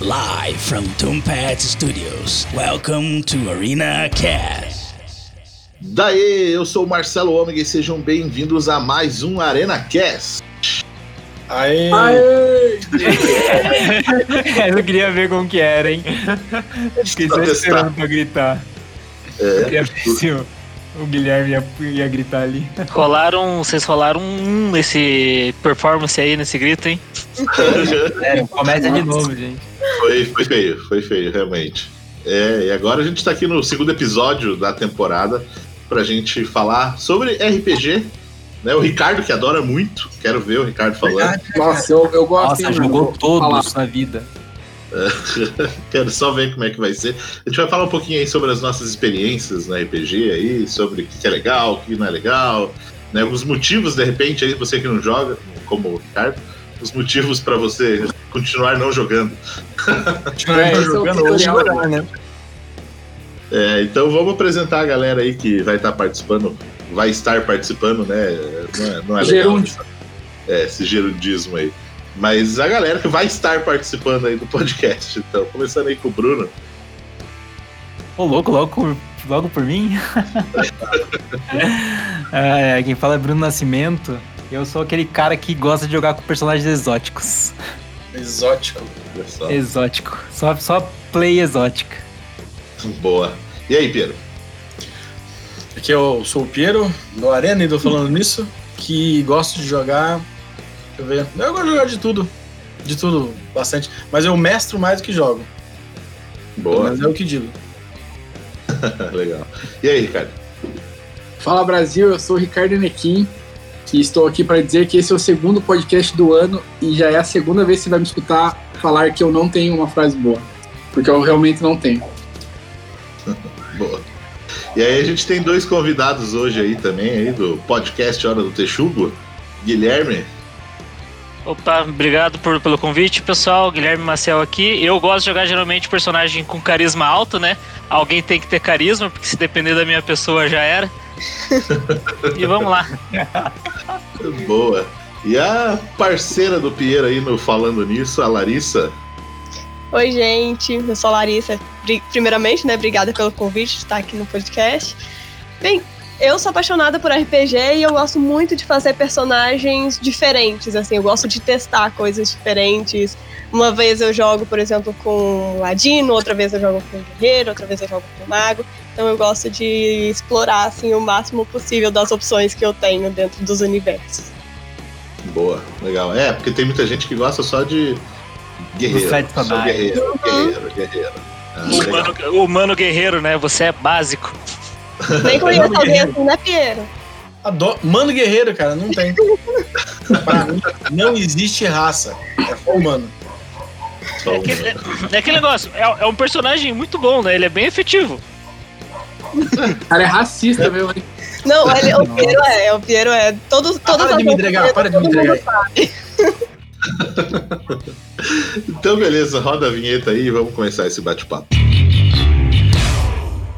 Live from Tombat Studios. Welcome to Arena Cast. Daí, eu sou o Marcelo Ômega e sejam bem-vindos a mais um Arena Cast. Aê! Aê! eu queria ver como que era, hein? Fiquei só esperando pra gritar. É, Eu queria ver se o, o Guilherme ia, ia gritar ali. Rolaram, vocês rolaram um nesse performance aí, nesse grito, hein? É, começa de novo, gente. foi, foi feio, foi feio, realmente. É, e agora a gente tá aqui no segundo episódio da temporada pra gente falar sobre RPG. Né? O Ricardo, que adora muito, quero ver o Ricardo falando. Nossa, eu, eu gosto. Nossa, jogou todos falar. na vida. Quero só ver como é que vai ser. A gente vai falar um pouquinho aí sobre as nossas experiências na RPG aí, sobre o que é legal, o que não é legal, né? Os motivos, de repente, aí você que não joga, como o Ricardo, os motivos pra você continuar não jogando. É, esse é o jogando hoje né? É, então vamos apresentar a galera aí que vai estar participando, vai estar participando, né? Não é, não é legal. Gerúndio. É, esse gerundismo aí. Mas a galera que vai estar participando aí do podcast. Então, começando aí com o Bruno. Ô, louco, logo, logo por mim? é, quem fala é Bruno Nascimento. Eu sou aquele cara que gosta de jogar com personagens exóticos. Exótico. Só. Exótico. Só, só play exótica. Boa. E aí, Pedro? Aqui eu sou o Piero, do Arena, e tô falando nisso, que gosto de jogar. Deixa eu ver. Eu gosto de jogar de tudo. De tudo, bastante. Mas eu mestro mais do que jogo. Boa. Mas é o que digo. Legal. E aí, Ricardo? Fala Brasil, eu sou o Ricardo Nequim e estou aqui para dizer que esse é o segundo podcast do ano e já é a segunda vez que você vai me escutar falar que eu não tenho uma frase boa. Porque eu realmente não tenho. Boa. E aí a gente tem dois convidados hoje aí também, aí do podcast Hora do Texugo. Guilherme. Opa, obrigado por, pelo convite, pessoal. Guilherme Maciel aqui. Eu gosto de jogar geralmente personagem com carisma alto, né? Alguém tem que ter carisma, porque se depender da minha pessoa já era. e vamos lá. Boa. E a parceira do Piero aí no Falando Nisso, a Larissa. Oi, gente. Eu sou a Larissa. Pri- Primeiramente, né, obrigada pelo convite de estar aqui no podcast. Bem, eu sou apaixonada por RPG e eu gosto muito de fazer personagens diferentes, assim, eu gosto de testar coisas diferentes. Uma vez eu jogo, por exemplo, com Ladino, outra vez eu jogo com Guerreiro, outra vez eu jogo com Mago. Então eu gosto de explorar assim o máximo possível das opções que eu tenho dentro dos universos. Boa, legal. É, porque tem muita gente que gosta só de guerreiro. Só guerreiro, guerreiro, guerreiro. Ah, humano, o humano guerreiro, né? Você é básico. Nem conheço alguém assim, né, Piero? Adoro. Mano guerreiro, cara, não tem. pra mim, não existe raça. É só humano. Só É aquele, é aquele negócio, é, é um personagem muito bom, né? Ele é bem efetivo. O cara é racista mesmo, hein? Não, ele, o Piero é, o Piero é. Todos, Ah, todas para de me entregar, para de me todo entregar. Então, beleza, roda a vinheta aí e vamos começar esse bate-papo.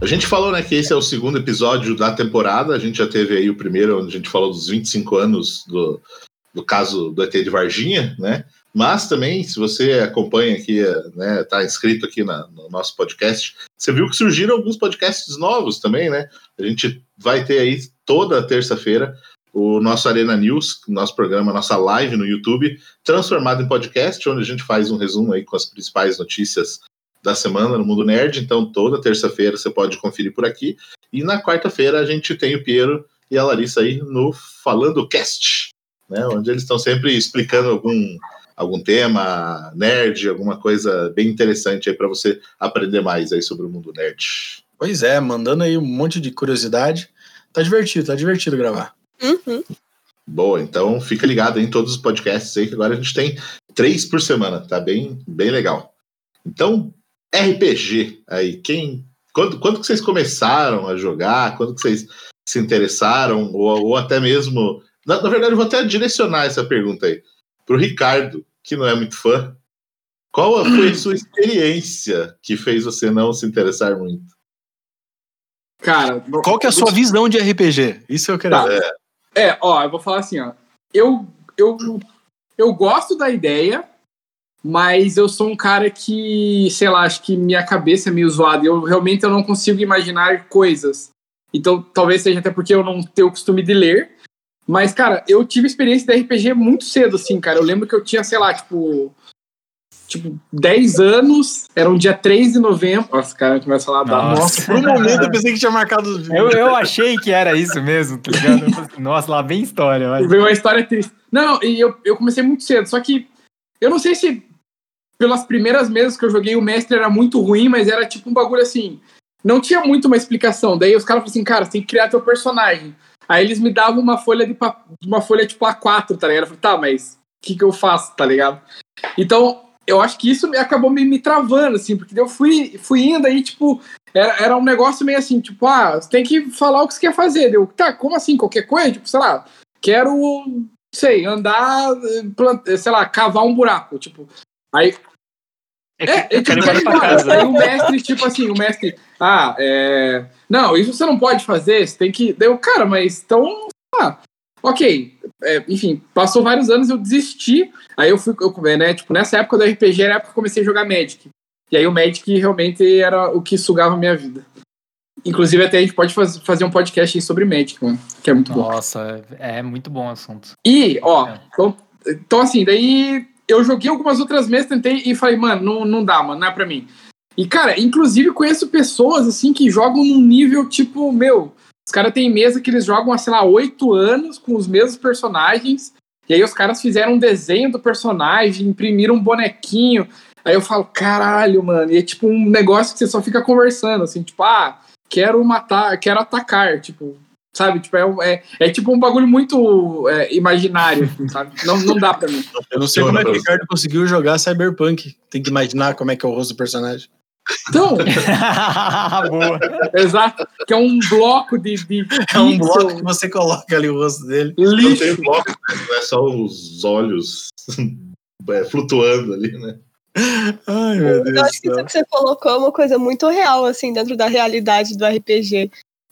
A gente falou, né, que esse é o segundo episódio da temporada. A gente já teve aí o primeiro, onde a gente falou dos 25 anos do, do caso do ET de Varginha, né? Mas também, se você acompanha aqui, né, tá inscrito aqui na- no nosso podcast, você viu que surgiram alguns podcasts novos também, né? A gente vai ter aí toda terça-feira o nosso Arena News, nosso programa, nossa live no YouTube, transformado em podcast, onde a gente faz um resumo aí com as principais notícias da semana no Mundo Nerd. Então, toda terça-feira você pode conferir por aqui. E na quarta-feira a gente tem o Piero e a Larissa aí no Falando Cast, né? Onde eles estão sempre explicando algum algum tema nerd, alguma coisa bem interessante aí para você aprender mais aí sobre o mundo nerd. Pois é, mandando aí um monte de curiosidade. Tá divertido, tá divertido gravar. Uhum. Boa, então fica ligado em todos os podcasts aí, que agora a gente tem três por semana, tá bem, bem legal. Então, RPG aí, quem. Quando, quando que vocês começaram a jogar? Quando que vocês se interessaram? Ou, ou até mesmo. Na, na verdade, eu vou até direcionar essa pergunta aí pro Ricardo, que não é muito fã. Qual foi a sua experiência que fez você não se interessar muito? Cara, Qual que é a sua visão de RPG? Isso eu quero Tá. ver. É, ó, eu vou falar assim, ó. Eu, eu, eu gosto da ideia, mas eu sou um cara que, sei lá, acho que minha cabeça é meio zoada. Eu realmente eu não consigo imaginar coisas. Então, talvez seja até porque eu não tenho o costume de ler. Mas, cara, eu tive experiência de RPG muito cedo, assim, cara. Eu lembro que eu tinha, sei lá, tipo. Tipo, 10 anos, era um dia 3 de novembro. Nossa, cara, começa a falar da. Nossa. Nossa, por um momento eu pensei que tinha marcado. Eu, eu achei que era isso mesmo, tá ligado? Assim, Nossa, lá vem história. Mas... Veio uma história triste. Não, e eu, eu comecei muito cedo, só que eu não sei se pelas primeiras mesas que eu joguei o mestre era muito ruim, mas era tipo um bagulho assim. Não tinha muito uma explicação. Daí os caras falaram assim, cara, você tem que criar teu personagem. Aí eles me davam uma folha de uma folha tipo A4, tá ligado? Eu falei, tá, mas o que, que eu faço, tá ligado? Então, eu acho que isso acabou me, me travando, assim, porque eu fui, fui indo aí, tipo, era, era um negócio meio assim, tipo, ah, você tem que falar o que você quer fazer. Eu, tá, como assim? Qualquer coisa? Tipo, sei lá, quero, sei, andar, eh, plant- sei lá, cavar um buraco, tipo. Aí, É que é, é tipo, embora pra cara, casa. aí o mestre, tipo assim, o mestre, ah, é. Não, isso você não pode fazer, você tem que. Deu, cara, mas então. Ah, ok. É, enfim, passou vários anos, eu desisti. Aí eu fui, eu, né, tipo, nessa época do RPG era a época que eu comecei a jogar Magic. E aí o Magic realmente era o que sugava a minha vida. Inclusive, até a gente pode faz- fazer um podcast aí sobre Magic, mano, que é muito bom. Nossa, é muito bom o assunto. E, ó, É. então, então assim, daí eu joguei algumas outras mesas, tentei e falei, mano, não, não dá, mano, não é pra mim. E, cara, inclusive conheço pessoas, assim, que jogam num nível, tipo, meu, os caras têm mesa que eles jogam há, sei lá, oito anos com os mesmos personagens, e aí os caras fizeram um desenho do personagem, imprimiram um bonequinho, aí eu falo, caralho, mano, e é tipo um negócio que você só fica conversando, assim, tipo, ah, quero matar, quero atacar, tipo, sabe? Tipo, é, é, é tipo um bagulho muito é, imaginário, assim, sabe? Não, não dá pra mim. Eu não sei como é que o Ricardo conseguiu jogar Cyberpunk. Tem que imaginar como é que é o rosto do personagem. Então, Boa. exato, que é um bloco de, de É um bloco que você coloca ali o rosto dele. Não lixo. tem bloco, né? não é só os olhos é, flutuando ali, né? Ai, meu Eu Deus do acho que isso que você colocou é uma coisa muito real, assim, dentro da realidade do RPG.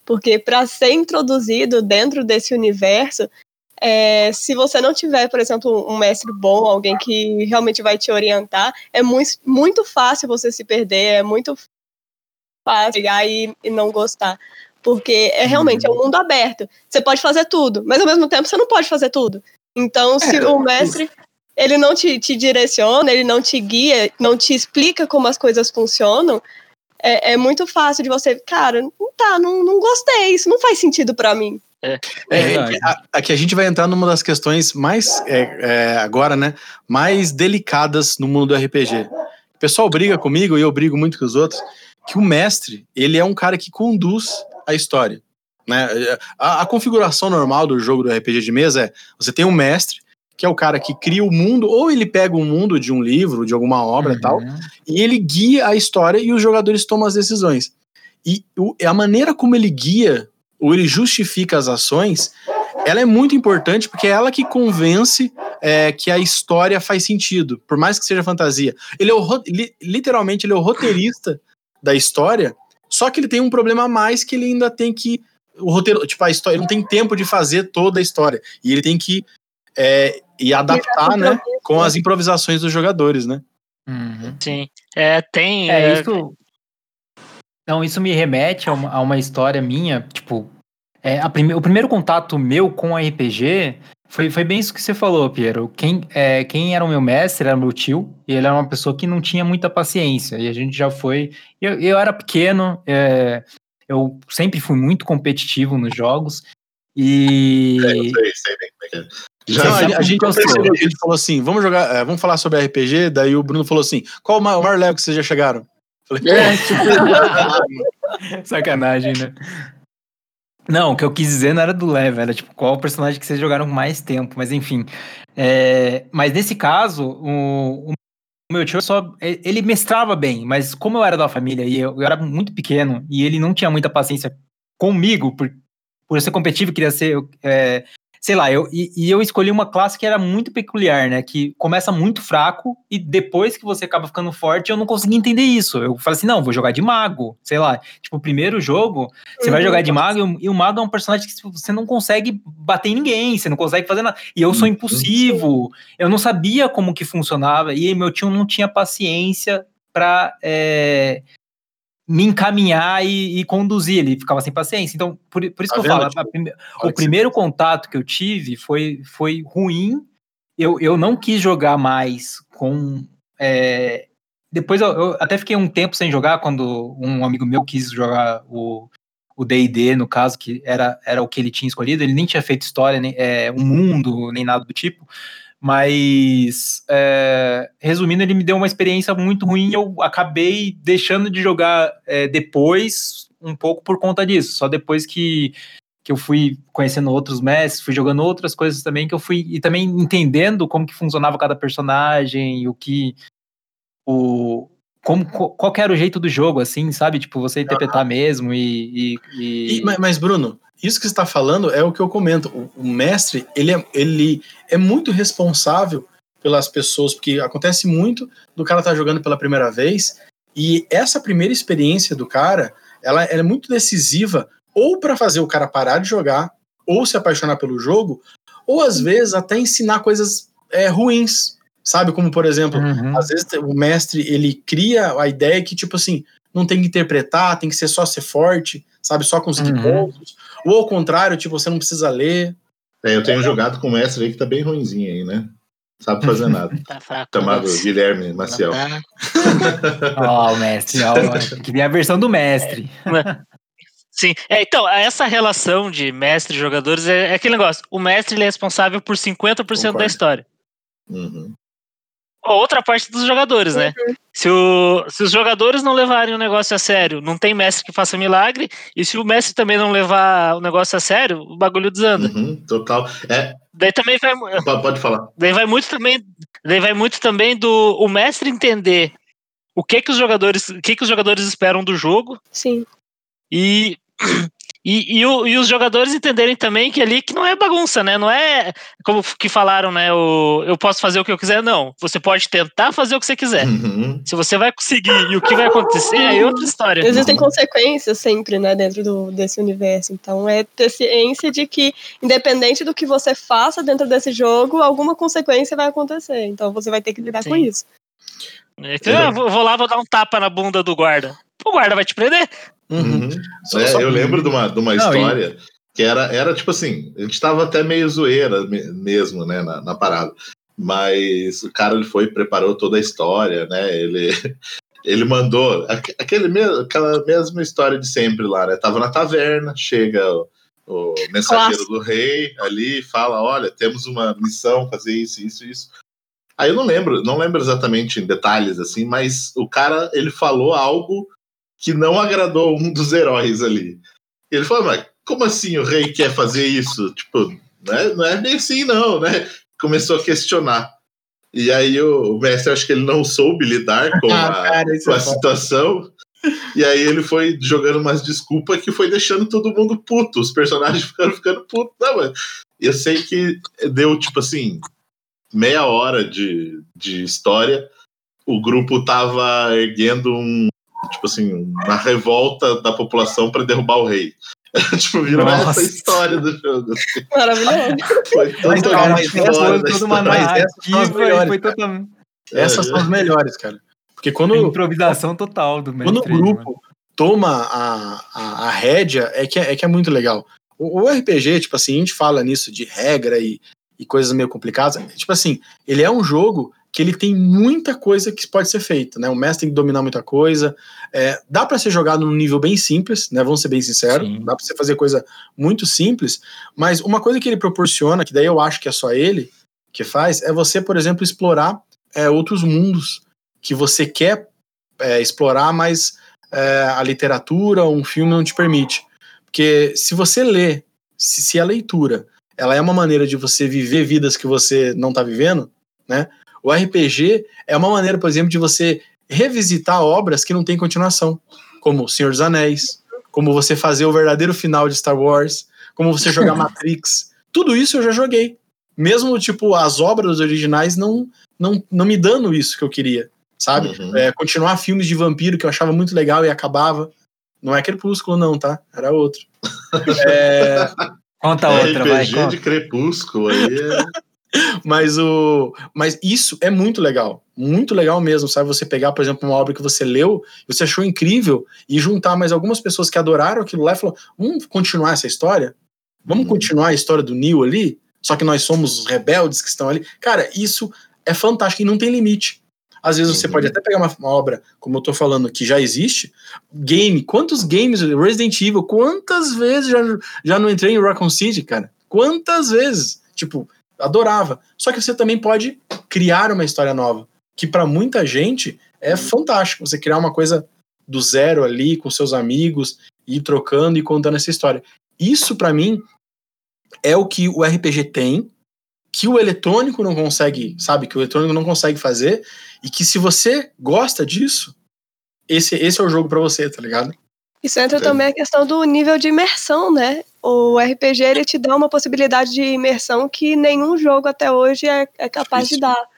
Porque para ser introduzido dentro desse universo, é, se você não tiver, por exemplo, um mestre bom, alguém que realmente vai te orientar, é muito, muito fácil você se perder, é muito fácil chegar e, e não gostar. Porque é realmente é um mundo aberto. Você pode fazer tudo, mas ao mesmo tempo você não pode fazer tudo. Então, se o mestre ele não te, te direciona, ele não te guia, não te explica como as coisas funcionam, é, é muito fácil de você, cara, não tá, não, não gostei, isso não faz sentido pra mim. É, verdade. a- aqui a gente vai entrar numa das questões mais, é, é, agora, né, mais delicadas no mundo do RPG. O pessoal briga comigo, e eu brigo muito com os outros, que o mestre, ele é um cara que conduz a história. Né? A, a configuração normal do jogo do RPG de mesa é, você tem um mestre, que é o cara que cria o mundo, ou ele pega o mundo de um livro, de alguma obra e tal, Uhum. e ele guia a história e os jogadores tomam as decisões. E o- a maneira como ele guia ou ele justifica as ações, ela é muito importante porque é ela que convence é, que a história faz sentido, por mais que seja fantasia. Ele é o, li- literalmente ele é o roteirista da história, só que ele tem um problema a mais que ele ainda tem que o roteiro, tipo a história, ele não tem tempo de fazer toda a história e ele tem que é, e adaptar, né, com as improvisações dos jogadores, né? Uhum. Sim. É, tem. É, é, isso. Então, isso me remete a uma, a uma história minha, tipo. É, a prime- o primeiro contato meu com RPG foi, foi bem isso que você falou, Piero. Quem, é, quem era o meu mestre era meu tio, e ele era uma pessoa que não tinha muita paciência, e a gente já foi. Eu, eu era pequeno, é, eu sempre fui muito competitivo nos jogos, e. É, eu sei, sei bem como é cara. Já, a, a gente a gente falou assim, vamos jogar, é, vamos falar sobre RPG, daí o Bruno falou assim, qual o ma- o maior level que vocês já chegaram? Falei, É, tipo, Sacanagem, né? Não, o que eu quis dizer não era do level, era tipo, qual o personagem que vocês jogaram mais tempo, mas enfim. É, mas nesse caso, o, o meu tio só. Ele mestrava bem, mas como eu era da família e eu, eu era muito pequeno e ele não tinha muita paciência comigo, por, por eu ser competitivo, queria ser. é, sei lá, eu, e, e eu escolhi uma classe que era muito peculiar, né? Que começa muito fraco e depois que você acaba ficando forte, eu não consegui entender isso. Eu falei assim, não, vou jogar de mago, sei lá. Tipo, o primeiro jogo, você vai Uhum. jogar de mago e o- e o mago é um personagem que você não consegue bater em ninguém, você não consegue fazer nada. E eu sou impulsivo, eu não sabia como que funcionava e meu tio não tinha paciência pra é, me encaminhar e, e conduzir, ele ficava sem paciência. Então, por, por isso Tá que eu falo, a tipo, o primeiro contato que eu tive foi, foi ruim. Eu, eu não quis jogar mais com. é, depois eu, eu até fiquei um tempo sem jogar quando um amigo meu quis jogar o o D&D, no caso, que era, era o que ele tinha escolhido. Ele nem tinha feito história, nem é, um mundo, nem nada do tipo. Mas, é, resumindo, ele me deu uma experiência muito ruim e eu acabei deixando de jogar é, depois, um pouco por conta disso. Só depois que, que eu fui conhecendo outros mestres, fui jogando outras coisas também, que eu fui e também entendendo como que funcionava cada personagem, o que o como co- qual que era o jeito do jogo, assim, sabe? Tipo, você interpretar mesmo e, e- e- E- ma- mas, Bruno, isso que você está falando é o que eu comento. O, o mestre, ele é, ele é muito responsável pelas pessoas, porque acontece muito do cara estar jogando pela primeira vez, e essa primeira experiência do cara, ela, ela é muito decisiva, ou para fazer o cara parar de jogar, ou se apaixonar pelo jogo, ou às vezes até ensinar coisas é, ruins, sabe? Como, por exemplo, Uhum. às vezes o mestre ele cria a ideia que tipo assim não tem que interpretar, tem que ser só ser forte, sabe, só conseguir Uhum. pontos. Ou ao contrário, tipo você não precisa ler. É, eu tenho jogado com um mestre aí que tá bem ruinzinho aí, né? Sabe fazer nada. Tá fraco. Chamado né? Guilherme Maciel. Tá. Ó, o mestre, ó, ó, queria a versão do mestre. Sim, é, então, essa relação de mestre e jogadores é, é aquele negócio. O mestre ele é responsável por 50% Concordo. da história. Uhum. A outra parte dos jogadores, né? Se, o- se os jogadores não levarem o negócio a sério, não tem mestre que faça milagre. E se o mestre também não levar o negócio a sério, o bagulho desanda. Uhum, total. É, Daí também vai, po- pode falar. daí vai muito também, daí vai muito também do o mestre entender o que que os jogadores, o que que os jogadores esperam do jogo Sim. e e, e, o- e os jogadores entenderem também que ali que não é bagunça, né? Não é como que falaram, né? O, eu posso fazer o que eu quiser, não. Você pode tentar fazer o que você quiser. Uhum. Se você vai conseguir e o que vai acontecer é outra história. Existem consequências sempre, né, dentro do, desse universo. Então é ter ciência de que, independente do que você faça dentro desse jogo, alguma consequência vai acontecer. Então você vai ter que lidar Sim. com isso. É que, ah, vou vou lá, vou dar um tapa na bunda do guarda. O guarda vai te prender? Uhum. Só- É, só- eu lembro de uma, de uma Não, e- história que era, era tipo assim, a gente tava até meio zoeira me- mesmo, né, na, na parada. Mas o cara ele foi e preparou toda a história, né? Ele, ele mandou aque- aquele mesmo, aquela mesma história de sempre lá, né? Tava na taverna, chega o, o mensageiro Clássico. do rei ali e fala: olha, temos uma missão, fazer isso, isso, isso. Aí eu não lembro, não lembro exatamente em detalhes assim, mas o cara ele falou algo que não agradou um dos heróis ali. Ele falou, mas como assim o rei quer fazer isso? Tipo, não é, não é bem assim, não, né? Começou a questionar. E aí o, mestre, acho que ele não soube lidar com Ah, a, cara, com é a situação. E aí ele foi jogando umas desculpas que foi deixando todo mundo puto. Os personagens ficaram ficando putos. Não, mas eu sei que deu, tipo assim, meia hora de, de história. O grupo tava erguendo um, tipo assim, uma revolta da população para derrubar o rei. tipo, virou Nossa. essa história do jogo. Maravilhoso. Foi Mas, totalmente cara, mas foi toda uma narrativa totalmente Essas É. são as melhores, cara. Porque quando, improvisação total do quando o grupo toma a, a, a rédea, é que é, é que é muito legal. O, o RPG, tipo assim, a gente fala nisso de regra e, e coisas meio complicadas. Tipo assim, ele é um jogo que ele tem muita coisa que pode ser feita, né? O mestre tem que dominar muita coisa. É, dá para ser jogado num nível bem simples, né? Vamos ser bem sinceros. Sim. Dá para você fazer coisa muito simples, mas uma coisa que ele proporciona, que daí eu acho que é só ele que faz, é você, por exemplo, explorar é, outros mundos que você quer é, explorar, mas é, a literatura, um filme não te permite. Porque se você lê, se, se a leitura ela é uma maneira de você viver vidas que você não está vivendo, né? O RPG é uma maneira, por exemplo, de você revisitar obras que não têm continuação, como O Senhor dos Anéis, como você fazer o verdadeiro final de Star Wars, como você jogar Matrix. Tudo isso eu já joguei. Mesmo, tipo, as obras originais não, não, não me dando isso que eu queria, sabe? Uhum. É, continuar filmes de vampiro que eu achava muito legal e acabava. Não é Crepúsculo, não, tá? Era outro. É, Conta outra, vai. RPG Conta. de Crepúsculo aí. é- mas o mas isso é muito legal muito legal mesmo sabe? Você pegar por exemplo uma obra que você leu e você achou incrível e juntar mais algumas pessoas que adoraram aquilo lá e falou vamos continuar essa história? Vamos Uhum. continuar a história do Neil ali? Só que nós somos os rebeldes que estão ali? Cara isso é fantástico e não tem limite. Às vezes você Uhum. pode até pegar uma, uma obra como eu tô falando que já existe game quantos games Resident Evil quantas vezes já, já não entrei em Raccoon City cara? Quantas vezes? Tipo adorava. Só que você também pode criar uma história nova, que para muita gente é fantástico. Você criar uma coisa do zero ali com seus amigos, e trocando e contando essa história. Isso para mim é o que o RPG tem, que o eletrônico não consegue, sabe? Que o eletrônico não consegue fazer e que se você gosta disso, esse, esse é o jogo para você, tá ligado? Isso entra também a questão do nível de imersão, né? O RPG ele te dá uma possibilidade de imersão que nenhum jogo até hoje é, é capaz Isso. de dar.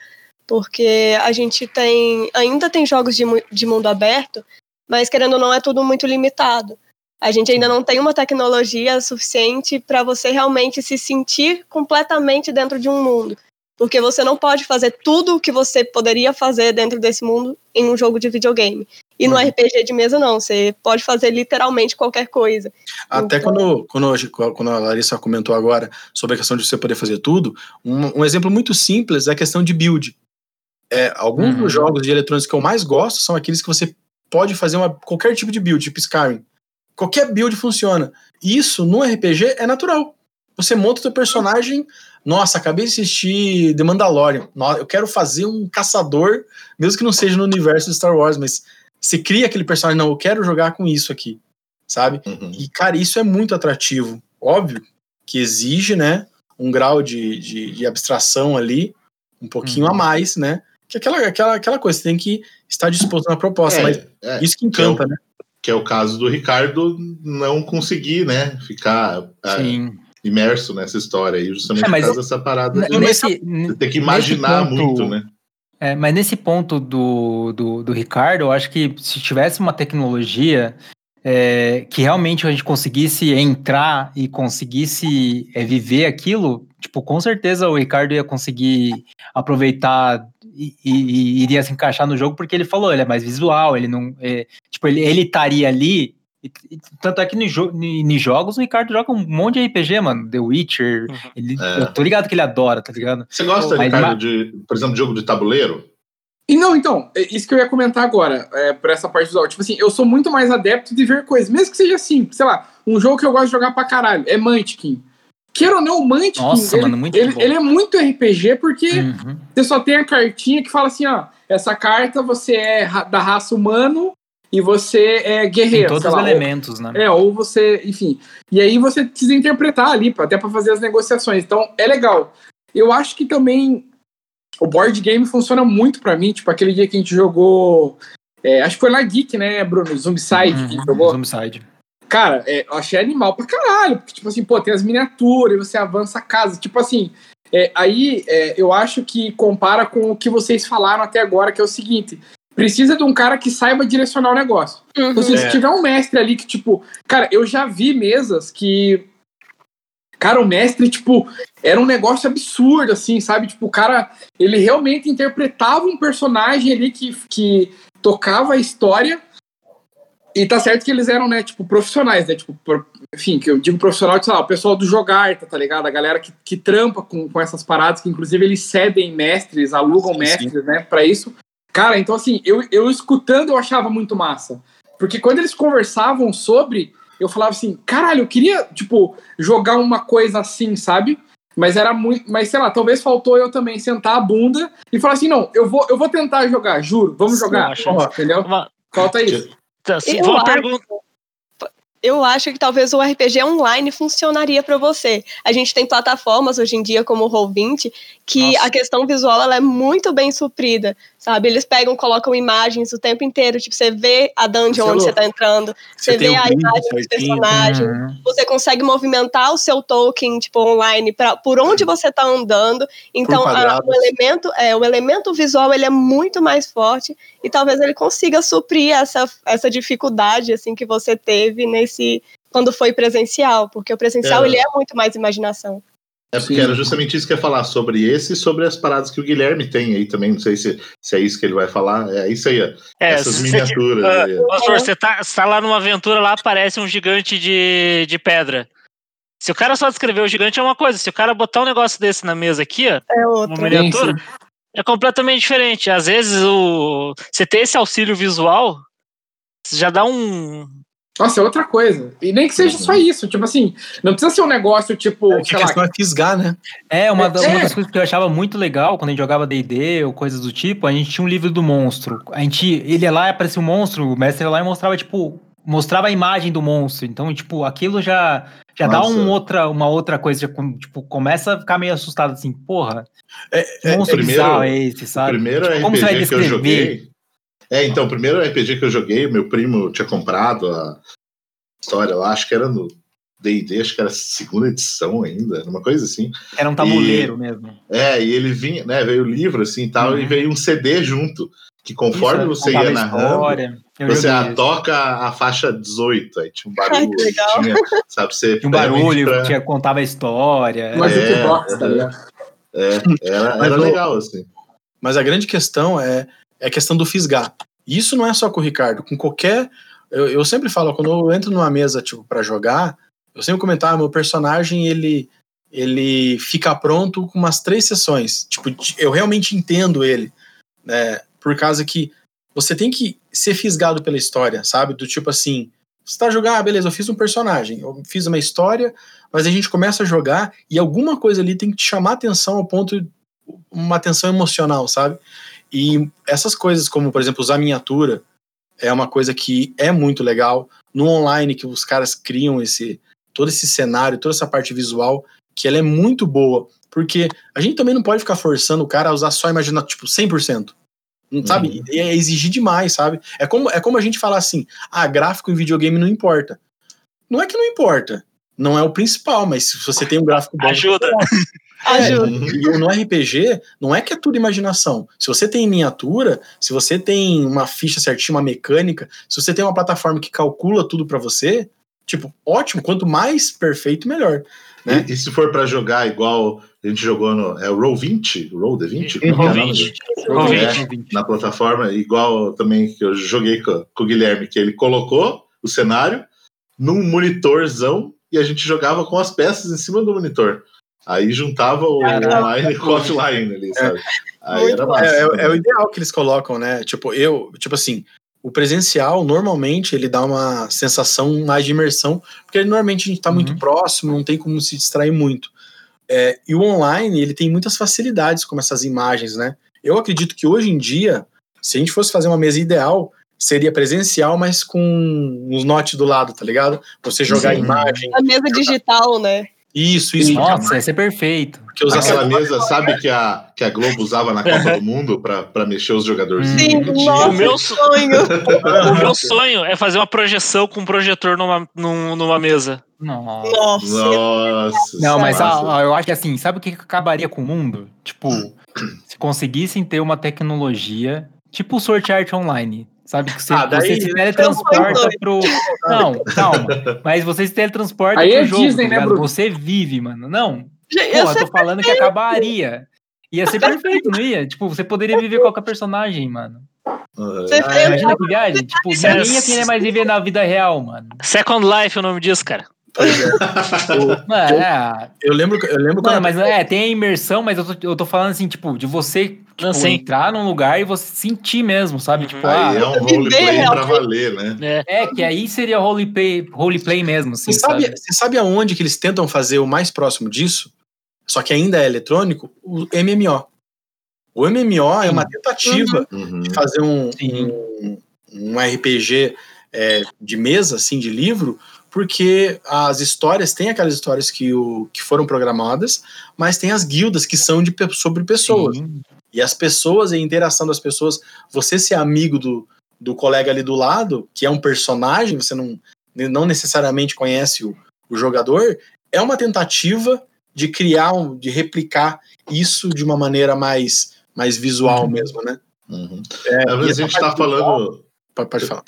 Porque a gente tem. Ainda tem jogos de, de mundo aberto, mas querendo ou não, é tudo muito limitado. A gente ainda não tem uma tecnologia suficiente para você realmente se sentir completamente dentro de um mundo. Porque você não pode fazer tudo o que você poderia fazer dentro desse mundo em um jogo de videogame. E no Uhum. RPG de mesa, não. Você pode fazer literalmente qualquer coisa. Até Então- quando, quando, quando a Larissa comentou agora sobre a questão de você poder fazer tudo, um, um exemplo muito simples é a questão de build. É, alguns Uhum. dos jogos de eletrônicos que eu mais gosto são aqueles que você pode fazer uma, qualquer tipo de build, tipo Skyrim. Qualquer build funciona. Isso no RPG é natural. Você monta o seu personagem. Nossa, acabei de assistir The Mandalorian. Eu quero fazer um caçador, mesmo que não seja no universo de Star Wars, mas você cria aquele personagem. Não, eu quero jogar com isso aqui, sabe? Uhum. E, cara, isso é muito atrativo. Óbvio que exige, né, um grau de, de, de abstração ali, um pouquinho Uhum. a mais, né? Que é aquela, aquela, aquela coisa, você tem que estar disposto na proposta, É, mas é, isso que encanta, né? que é o caso do Ricardo não conseguir, né, ficar é, Sim. Imerso nessa história aí, justamente É, mas por causa dessa parada. de- Você tem que imaginar ponto- muito, né? É, mas nesse ponto do, do, do Ricardo, eu acho que se tivesse uma tecnologia é, que realmente a gente conseguisse entrar e conseguisse é, viver aquilo, tipo, com certeza o Ricardo ia conseguir aproveitar e, e- e iria se encaixar no jogo, porque ele falou, ele é mais visual, ele não. é, tipo, ele ele estaria ali. E- e tanto é que nos jo jogos o Ricardo joga um monte de RPG, mano. The Witcher. Uhum. Ele, É. Eu tô ligado que ele adora, tá ligado? Você gosta, Mas Ricardo, de, por exemplo, de jogo de tabuleiro? E não, então, é isso que eu ia comentar agora, é, por essa parte visual. Tipo assim, eu sou muito mais adepto de ver coisas, mesmo que seja simples. Sei lá, um jogo que eu gosto de jogar pra caralho é Munchkin. Queira ou não, o Munchkin, Nossa, ele, mano, muito ele, bom. ele é muito RPG porque Uhum. você só tem a cartinha que fala assim, ó, essa carta você é da raça humano e você é Tem guerreiro. todos sei os lá, ou- elementos, né? é, ou você, enfim. E aí você precisa interpretar ali, até para fazer as negociações. Então, é legal. Eu acho que também o board game funciona muito pra mim. Tipo, aquele dia que a gente jogou. é, acho que foi na Geek, né, Bruno? Zombicide, que a gente Uhum, jogou. Zombicide. Cara, é, eu achei animal pra caralho. Porque, tipo assim, pô, tem as miniaturas, você avança a casa. Tipo assim, é, aí é, eu acho que compara com o que vocês falaram até agora, que é o seguinte. Precisa de um cara que saiba direcionar o negócio. Uhum. Então, se É. tiver um mestre ali que, tipo, cara, eu já vi mesas que. Cara, o mestre, tipo, era um negócio absurdo, assim, sabe? Tipo, o cara, ele realmente interpretava um personagem ali que, que tocava a história E tá certo que eles eram, né, tipo, profissionais, né? Tipo, enfim, que eu digo profissional, sei lá, o pessoal do jogar, tá ligado? A galera que, que trampa com, com essas paradas, que inclusive eles cedem mestres, alugam Sim, mestres, né, pra isso. Cara, então assim, eu, eu escutando eu achava muito massa. Porque quando eles conversavam sobre, eu falava assim, caralho, eu queria, tipo, jogar uma coisa assim, sabe? Mas era muito. Mas sei lá, talvez faltou eu também sentar a bunda e falar assim: não, eu vou, eu vou tentar jogar, juro, vamos Sim, jogar. eu acho. Entendeu? Uma, Falta isso. tá, assim, Eu uma acho- pergunta. Eu acho que talvez o RPG online funcionaria para você. A gente tem plataformas hoje em dia como o Roll20 que Nossa. a questão visual ela é muito bem suprida, sabe? Eles pegam, colocam imagens o tempo inteiro, tipo, você vê a dungeon é onde você tá entrando, você, Você vê a imagem dos personagens, Uhum. você consegue movimentar o seu token, tipo, online, pra, por onde você tá andando. Então, a- o, elemento, é, o elemento visual, ele é muito mais forte e talvez ele consiga suprir essa, essa dificuldade, assim, que você teve nesse... Quando foi presencial, porque o presencial, É. ele é muito mais imaginação. É porque Sim. era justamente isso que eu ia falar sobre esse e sobre as paradas que o Guilherme tem aí também. Não sei se, se é isso que ele vai falar. É isso aí, ó. É, Essas miniaturas. ah, aí, ó. Pastor, você tá, você tá lá numa aventura, lá aparece um gigante de, de pedra. Se o cara só descrever o gigante é uma coisa, se o cara botar um negócio desse na mesa aqui, ó, É uma outra. miniatura, é completamente diferente. Às vezes o você ter esse auxílio visual já dá um. Nossa, é outra coisa. E nem que seja só isso. Tipo assim, não precisa ser um negócio, tipo, É que sei a lá. é fisgar, né? É, uma, da- uma É. das coisas que eu achava muito legal quando a gente jogava D&D ou coisas do tipo, a gente tinha um livro do monstro. A gente, ele ia lá e aparecia um monstro, o mestre ia lá e mostrava, tipo, mostrava a imagem do monstro. Então, tipo, aquilo já, já dá um outra, uma outra coisa, tipo, começa a ficar meio assustado assim, porra, É, é, monstro primeiro- bizarro é esse, sabe? primeiro Tipo, como você vai RPG que eu descrever? É, então, o primeiro RPG que eu joguei, meu primo tinha comprado a história lá, acho que era no DD, acho que era a segunda edição ainda, uma coisa assim. Era um tabuleiro mesmo. É, e ele vinha, né? Veio o livro assim e tal, Uhum. e veio um CD junto. Que conforme Isso, você ia narrando, você ah, toca a faixa 18, aí tinha um barulho, que legal. tinha, sabe, você Tinha um barulho, pra- tinha, contava a história. Uma É, jukebox, tá é. ligado? É, era, Mas era legal, assim. Mas a grande questão é, é a questão do fisgar. Isso não é só com o Ricardo, com qualquer. Eu, eu sempre falo, quando eu entro numa mesa, tipo, para jogar, eu sempre comentar, meu personagem, ele ele fica pronto com umas três sessões. Tipo, eu realmente entendo ele, né? Por causa que você tem que ser fisgado pela história, sabe? Do tipo assim, você tá jogando, ah, beleza, eu fiz um personagem, eu fiz uma história, mas a gente começa a jogar e alguma coisa ali tem que te chamar atenção ao ponto uma atenção emocional, sabe? E essas coisas, como por exemplo usar miniatura, é uma coisa que é muito legal. No online, que os caras criam esse todo esse cenário, toda essa parte visual, que ela é muito boa. Porque a gente também não pode ficar forçando o cara a usar só imaginar, tipo, 100%. Não, Sabe? É exigir demais, sabe? É como, é como a gente falar assim: ah, gráfico em videogame não importa. Não é que não importa. Não é o principal, mas se você tem um gráfico bom. Ajuda. Ajuda. E no RPG, não é que é tudo imaginação. Se você tem miniatura, se você tem uma ficha certinha, uma mecânica, se você tem uma plataforma que calcula tudo pra você, tipo, ótimo, quanto mais perfeito, melhor. Né? E, e se for pra jogar igual a gente jogou no. É o Roll 20? Roll the 20? Roll Como é o nome? 20. Roll Roll 20. 20. na plataforma, igual também que eu joguei com, com o Guilherme, que ele colocou o cenário num monitorzão e a gente jogava com as peças em cima do monitor. Aí juntava o Caraca. online com o offline ali, sabe? Aí Muito era massa. É, é- é o ideal que eles colocam, né? Tipo, eu, tipo assim, o presencial, normalmente, ele dá uma sensação mais de imersão, porque normalmente a gente tá muito Uhum. próximo, não tem como se distrair muito. É, e o online, ele tem muitas facilidades com essas imagens, né? Eu acredito que hoje em dia, se a gente fosse fazer uma mesa ideal, seria presencial, mas com uns notes do lado, tá ligado? Pra você jogar a Sim. imagem. A mesa digital, né? Isso, isso. Nossa, ia ser perfeito. Porque os Aquela mesa, sabe, que a, que a Globo usava na Copa do Mundo pra, pra mexer os jogadorzinhos? Sim, bonitinhos? nossa, O meu sonho. O meu sonho é fazer uma projeção com um projetor numa, num- numa mesa. Nossa. Nossa. Nossa. Não, mas massa. ah, ah, eu acho que assim, sabe o que que acabaria com o mundo? Tipo, se conseguissem ter uma tecnologia, tipo o Sword Art Online, sabe? Que você, Ah, daí- você se teletransporta pro. Não, calma. Mas você se teletransporta Aí pro é jogo, Disney, tá né? Bruno? Você vive, mano. Não, ser eu tô falando que acabaria. Ia ser perfeito, não ia? Tipo, você poderia viver qualquer personagem, mano. Ah, Você Ah, imagina que viagem. Tipo, ninguém ia querer mais viver na vida real, mano. Second Life é o nome disso, cara. É. O- Mano, é, eu lembro, eu lembro quando Mano, mas é, tem a imersão, mas eu tô, eu tô falando assim, tipo, de você tipo, Não, sim. entrar num lugar e você sentir mesmo, sabe? Tipo, Aí é ah, um roleplay pra valer, né? É. é, que aí seria roleplay, roleplay mesmo, assim, Você sabe, sabe? você sabe aonde que eles tentam fazer o mais próximo disso? Só que ainda é eletrônico? O MMO. O MMO é uma tentativa Uhum. de fazer um, Sim. um, um RPG é, de mesa, assim, de livro, porque as histórias, tem aquelas histórias que, o, que foram programadas, mas tem as guildas que são de, sobre pessoas. Sim. E as pessoas, e a interação das pessoas, você ser amigo do, do colega ali do lado, que é um personagem, você não, não necessariamente conhece o, o jogador, é uma tentativa de criar, um, de replicar isso de uma maneira mais, mais visual Uhum. mesmo, né? Uhum. É, Às vezes a gente tá visual- falando. Pode, pode falar.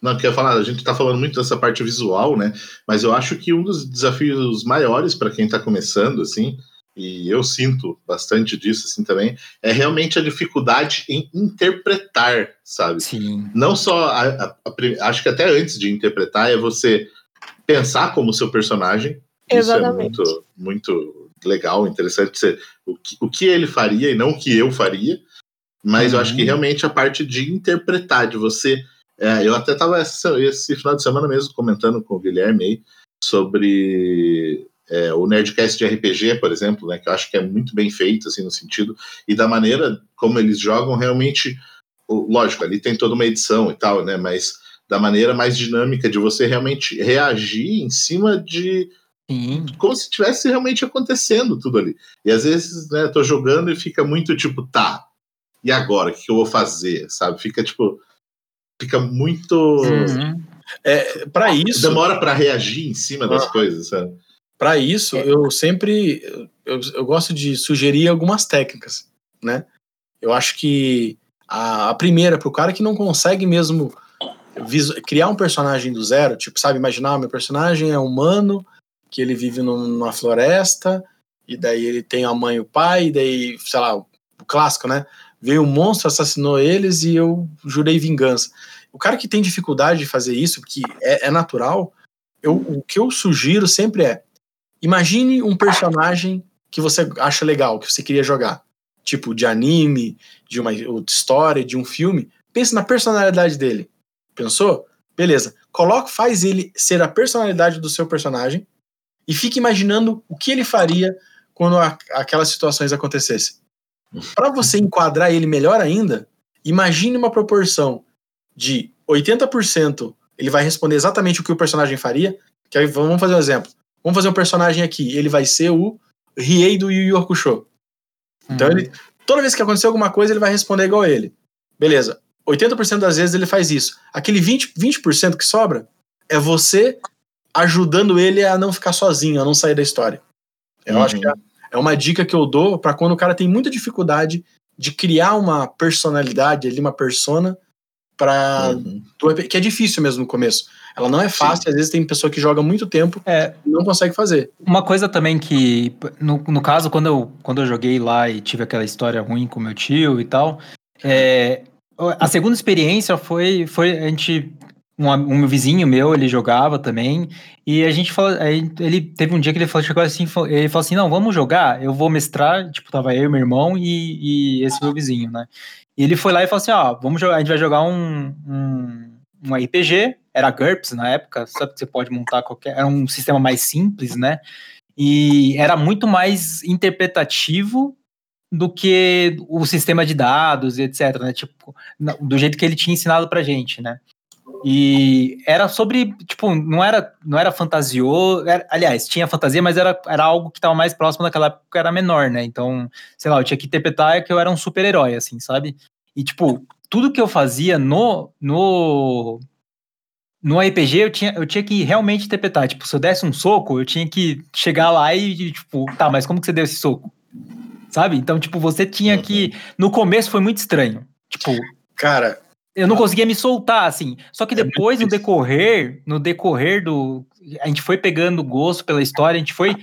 Não, quer falar, a gente tá falando muito dessa parte visual, né? Mas eu acho que um dos desafios maiores para quem tá começando, assim, e eu sinto bastante disso, assim, também, é realmente a dificuldade em interpretar, sabe? Sim. Não só, a- a- a acho que até antes de interpretar, é você pensar como seu personagem. Exatamente. Isso é muito, muito legal, interessante. Ser, o, que, o que ele faria e não o que eu faria. Mas eu acho que Uhum. realmente a parte de interpretar, de você. é, eu até estava esse final de semana mesmo comentando com o Guilherme aí sobre é, o Nerdcast de RPG, por exemplo, né, que eu acho que é muito bem feito, assim, no sentido, e da maneira como eles jogam, realmente, lógico, ali tem toda uma edição e tal, né, mas da maneira mais dinâmica de você realmente reagir em cima de Sim. como se estivesse realmente acontecendo tudo ali. E às vezes, né, tô jogando e fica muito tipo, tá, e agora? O que eu vou fazer? Sabe? Fica tipo. Fica muito. Uhum. É, para isso, Demora para reagir em cima das Ah. coisas, sabe? Para isso, eu sempre eu, eu gosto de sugerir algumas técnicas, né? Eu acho que a, a primeira, para o cara que não consegue mesmo criar um personagem do zero, tipo, sabe, imaginar, meu personagem é humano, que ele vive num- numa floresta, e daí ele tem a mãe e o pai, e daí, sei lá, o clássico, né? Veio um monstro, assassinou eles e eu jurei vingança. O cara que tem dificuldade de fazer isso, porque é, é natural, eu, o que eu sugiro sempre é Imagine um personagem que você acha legal, que você queria jogar. Tipo, de anime, de uma história, de um filme. Pense na personalidade dele. Pensou? Beleza. Coloca, faz ele ser a personalidade do seu personagem e fique imaginando o que ele faria quando a- aquelas situações acontecessem. Para você enquadrar ele melhor ainda, imagine uma proporção de 80% ele vai responder exatamente o que o personagem faria. Que aí, vamos fazer um exemplo. Vamos fazer um personagem aqui. Ele vai ser o Riei do Yu Yu Hakusho. Então, Uhum. ele, toda vez que acontecer alguma coisa, ele vai responder igual a ele. Beleza. 80% das vezes ele faz isso. Aquele 20%, 20 que sobra é você ajudando ele a não ficar sozinho, a não sair da história. Eu Uhum. acho que é, é uma dica que eu dou para quando o cara tem muita dificuldade de criar uma personalidade ali, uma persona, para Uhum. que é difícil mesmo no começo. Ela não é fácil, às vezes tem pessoa que joga muito tempo É, e não consegue fazer. Uma coisa também que, no, no caso, quando eu, quando eu joguei lá e tive aquela história ruim com meu tio e tal, é, a segunda experiência foi, foi a gente, um, um vizinho meu, ele jogava também, e a gente falou, ele teve um dia que ele falou, chegou assim, ele falou assim, não, vamos jogar, eu vou mestrar, tipo, tava eu, meu irmão e, e esse meu vizinho, né? E ele foi lá e falou assim, ó, vamos jogar, a gente vai jogar um, um, um RPG, era GURPS na época, sabe que você pode montar qualquer, era um sistema mais simples, né? E era muito mais interpretativo do que o sistema de dados e etc, né? Tipo, do jeito que ele tinha ensinado pra gente, né? E era sobre, tipo, não era, não era fantasioso, era- aliás, tinha fantasia, mas era, era algo que estava mais próximo daquela época, que era menor, né? Então, sei lá, eu tinha que interpretar que eu era um super-herói, assim, sabe? E, tipo, tudo que eu fazia no, no, no RPG, eu tinha, eu tinha que realmente interpretar. Tipo, se eu desse um soco, eu tinha que chegar lá e, tipo, tá, mas como que você deu esse soco? Sabe? Então, tipo, você tinha que. No começo foi muito estranho. Tipo, Cara, eu não conseguia me soltar, assim. Só que É depois, no decorrer, no decorrer do. A gente foi pegando gosto pela história, a gente foi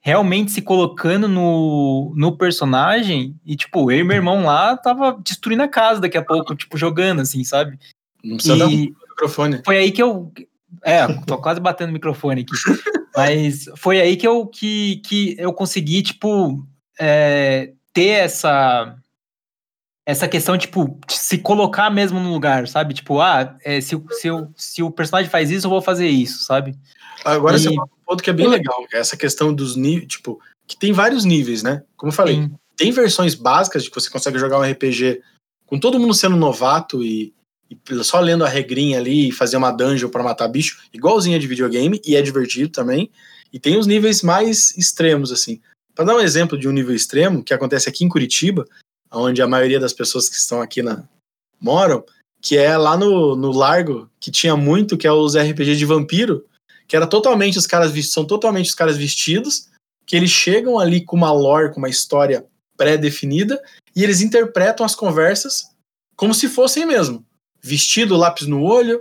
realmente se colocando no, no personagem e, tipo, eu e meu irmão lá tava destruindo a casa daqui a pouco, tipo, jogando, assim, sabe? Não precisa E- dar um microfone. Foi aí que eu. É, tô quase batendo o microfone aqui. Mas foi aí que eu, que, que eu consegui, tipo, é, ter essa. Essa questão, tipo, de se colocar mesmo no lugar, sabe? Tipo, ah, é, se, o- se, eu- se o personagem faz isso, eu vou fazer isso, sabe? Agora E- você falou um ponto que é bem legal, é essa questão dos níveis, tipo, que tem vários níveis, né? Como eu falei, Sim. tem versões básicas de que você consegue jogar um RPG com todo mundo sendo novato e, e só lendo a regrinha ali e fazer uma dungeon pra matar bicho, igualzinha de videogame, e é divertido também. E tem os níveis mais extremos, assim. Pra dar um exemplo de um nível extremo, que acontece aqui em Curitiba, onde a maioria das pessoas que estão aqui na, moram, que é lá no, no Largo, que tinha muito, que é os RPG de vampiro, que era totalmente os caras são totalmente os caras vestidos, que eles chegam ali com uma lore, com uma história pré-definida, e eles interpretam as conversas como se fossem mesmo. Vestido, lápis no olho,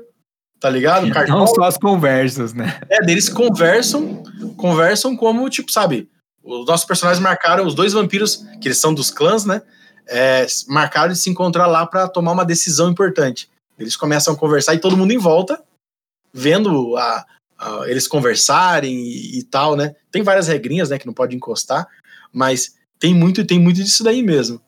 tá ligado? Não Cartola. só as conversas, né? É, deles conversam, conversam como, tipo, sabe, os nossos personagens marcaram, os dois vampiros, que eles são dos clãs, né? é, marcaram de se encontrar lá pra tomar uma decisão importante. Eles começam a conversar e todo mundo em volta, vendo a, a- eles conversarem e, e tal, né? Tem várias regrinhas, né, que não pode encostar, mas tem muito, tem muito disso daí mesmo.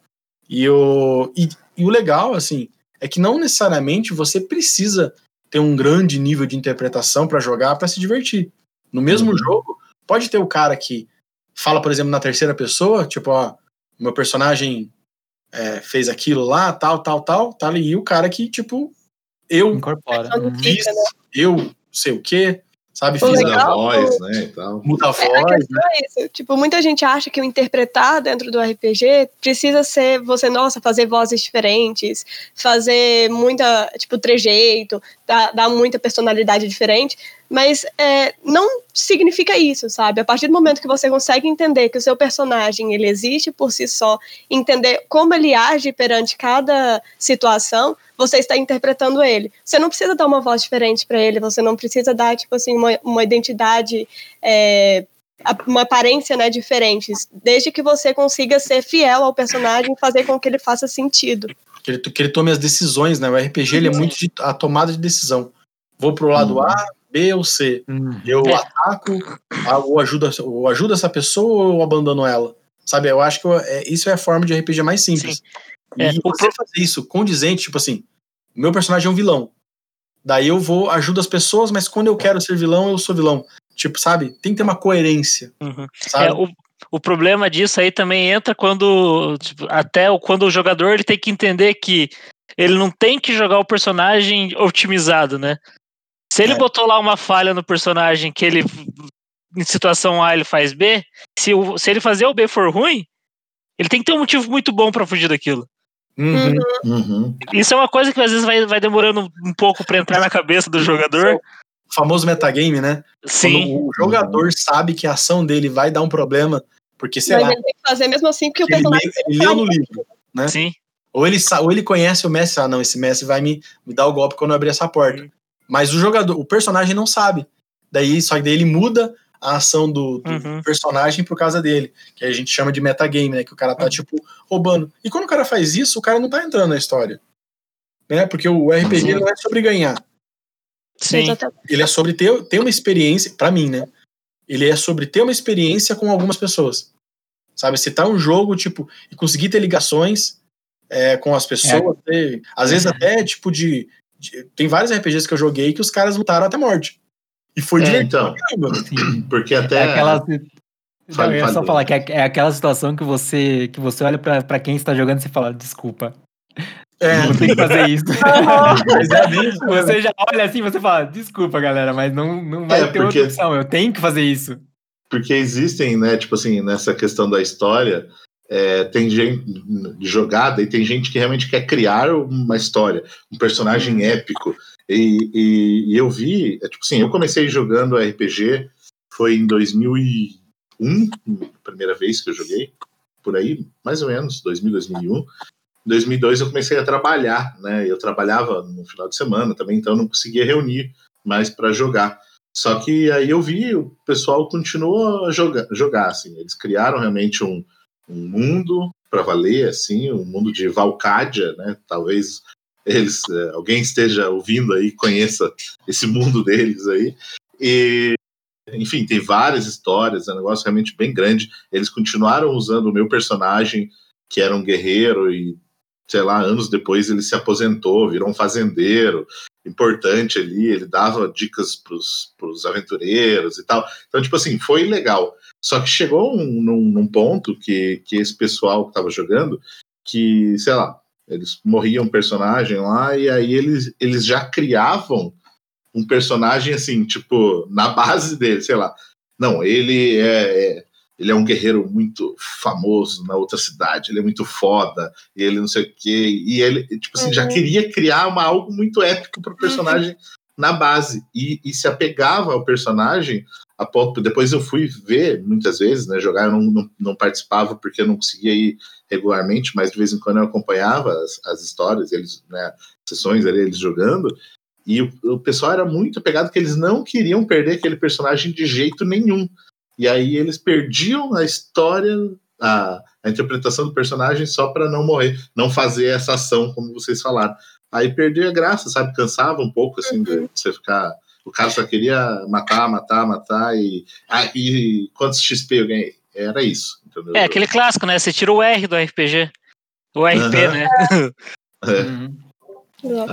E o, e, e o legal, assim, é que não necessariamente você precisa ter um grande nível de interpretação pra jogar pra se divertir. No mesmo Uhum. jogo, pode ter o cara que fala, por exemplo, na terceira pessoa, tipo, ó, meu personagem é, fez aquilo lá, tal, tal, tal, tá ali, e o cara que, tipo, eu Incorpora. Uhum. fiz, né? eu sei o quê, sabe, fiz a legal- a voz, né, e tal. muda a É, a voz, questão é isso. Tipo, muita gente acha que o interpretar dentro do RPG precisa ser você, nossa, fazer vozes diferentes, fazer muita, tipo, trejeito, dar, dar muita personalidade diferente. Mas é, não significa isso, sabe? A partir do momento que você consegue entender que o seu personagem ele existe por si só, entender como ele age perante cada situação, você está interpretando ele. Você não precisa dar uma voz diferente para ele, você não precisa dar, tipo assim, uma, uma identidade é, uma aparência né, diferente, desde que você consiga ser fiel ao personagem e fazer com que ele faça sentido. que ele, que ele tome as decisões, né? O RPG ele é muito de, a tomada de decisão. Vou pro lado Uhum. A, B ou C. Uhum. Eu É. ataco, ou ajudo, ou ajudo essa pessoa ou eu abandono ela. Sabe, eu acho que eu- é, isso é a forma de RPG mais simples. E É, o você fazer isso condizente, tipo assim, o meu personagem é um vilão. Daí eu vou, ajudo as pessoas, mas quando eu quero ser vilão, eu sou vilão. Tipo, sabe? Tem que ter uma coerência. Uhum. É, o, o problema disso aí também entra quando tipo, até o- quando o jogador ele tem que entender que ele não tem que jogar o personagem otimizado, né? Se ele É. botou lá uma falha no personagem que ele em situação A ele faz B, se, o, se ele fazer o B for ruim, ele tem que ter um motivo muito bom pra fugir daquilo. Uhum. Uhum. Isso é uma coisa que às vezes vai, vai demorando um pouco pra entrar na cabeça do jogador. O famoso metagame, né? Sim. Quando o jogador sabe que a ação dele vai dar um problema, porque, sei Mas lá, ele tem que fazer mesmo assim, porque o personagem. leu- ele leu no livro. né? Sim. Ou ele, ou ele conhece o mestre, ah, não, esse mestre vai me, me dar o golpe quando eu abrir essa porta. Mas o jogador, o personagem não sabe. Daí, só que daí ele muda a ação do, do Uhum. personagem por causa dele. Que a gente chama de metagame, né? Que o cara tá, tipo, roubando. E quando o cara faz isso, o cara não tá entrando na história. Né? Porque o RPG não é sobre ganhar. Sim. Ele é sobre ter, ter uma experiência, pra mim, né? Ele é sobre ter uma experiência com algumas pessoas. Sabe? Citar um jogo, tipo, e conseguir ter ligações é, com as pessoas. ter- às vezes até, tipo, de, de- Tem vários RPGs que eu joguei que os caras lutaram até morte. E foi É, então. Sim. porque até. É aquela. Fale, Não, eu ia fale, só falar que é, é aquela situação que você que você olha pra, pra quem está jogando e você fala, desculpa, É, não tem que fazer isso. é você já olha assim, você fala, desculpa, galera, mas não, não vai É, ter porque- outra opção, eu tenho que fazer isso. Porque existem, né, tipo assim, nessa questão da história, é, tem gente de jogada e tem gente que realmente quer criar uma história, um personagem épico. E, e- e eu vi, é, tipo assim, eu comecei jogando RPG, foi em 2001, primeira vez que eu joguei, por aí, mais ou menos, 2000, 2001. Em 2002 eu comecei a trabalhar, né? Eu trabalhava no final de semana também, então não conseguia reunir mais para jogar. Só que aí eu vi o pessoal continua a jogar, jogar assim. Eles criaram realmente um, um mundo para valer, assim, um mundo de Valcádia, né? Talvez eles, é, alguém esteja ouvindo aí, conheça esse mundo deles aí. E, enfim, tem várias histórias, é um negócio realmente bem grande. Eles continuaram usando o meu personagem, que era um guerreiro, e sei lá, anos depois ele se aposentou, virou um fazendeiro importante ali, ele dava dicas para os aventureiros e tal. Então, tipo assim, foi legal. Só que chegou um, num, num ponto que, que esse pessoal que estava jogando, que, sei lá, eles morriam um personagem lá e aí eles, eles já criavam um personagem assim, tipo, na base dele, sei lá. Não, ele é, é ele é um guerreiro muito famoso na outra cidade, ele é muito foda, ele não sei o quê, e ele, tipo assim, uhum. já queria criar uma, algo muito épico para o personagem uhum. na base, e, e, se apegava ao personagem a ponto, depois eu fui ver muitas vezes, né, jogar, eu não, não, não participava porque eu não conseguia ir regularmente, mas de vez em quando eu acompanhava as, as histórias, eles, né, sessões ali, eles jogando, e o, o pessoal era muito apegado que eles não queriam perder aquele personagem de jeito nenhum, e aí eles perdiam a história, a, a interpretação do personagem só para não morrer, não fazer essa ação, como vocês falaram. Aí perdia a graça, sabe? Cansava um pouco, assim, de uhum. você ficar. O cara só queria matar, matar, matar e. Ah, e quantos XP eu ganhei? Era isso. Entendeu? É aquele clássico, né? Você tira o R do RPG. O RP, uhum. né? É. Uhum.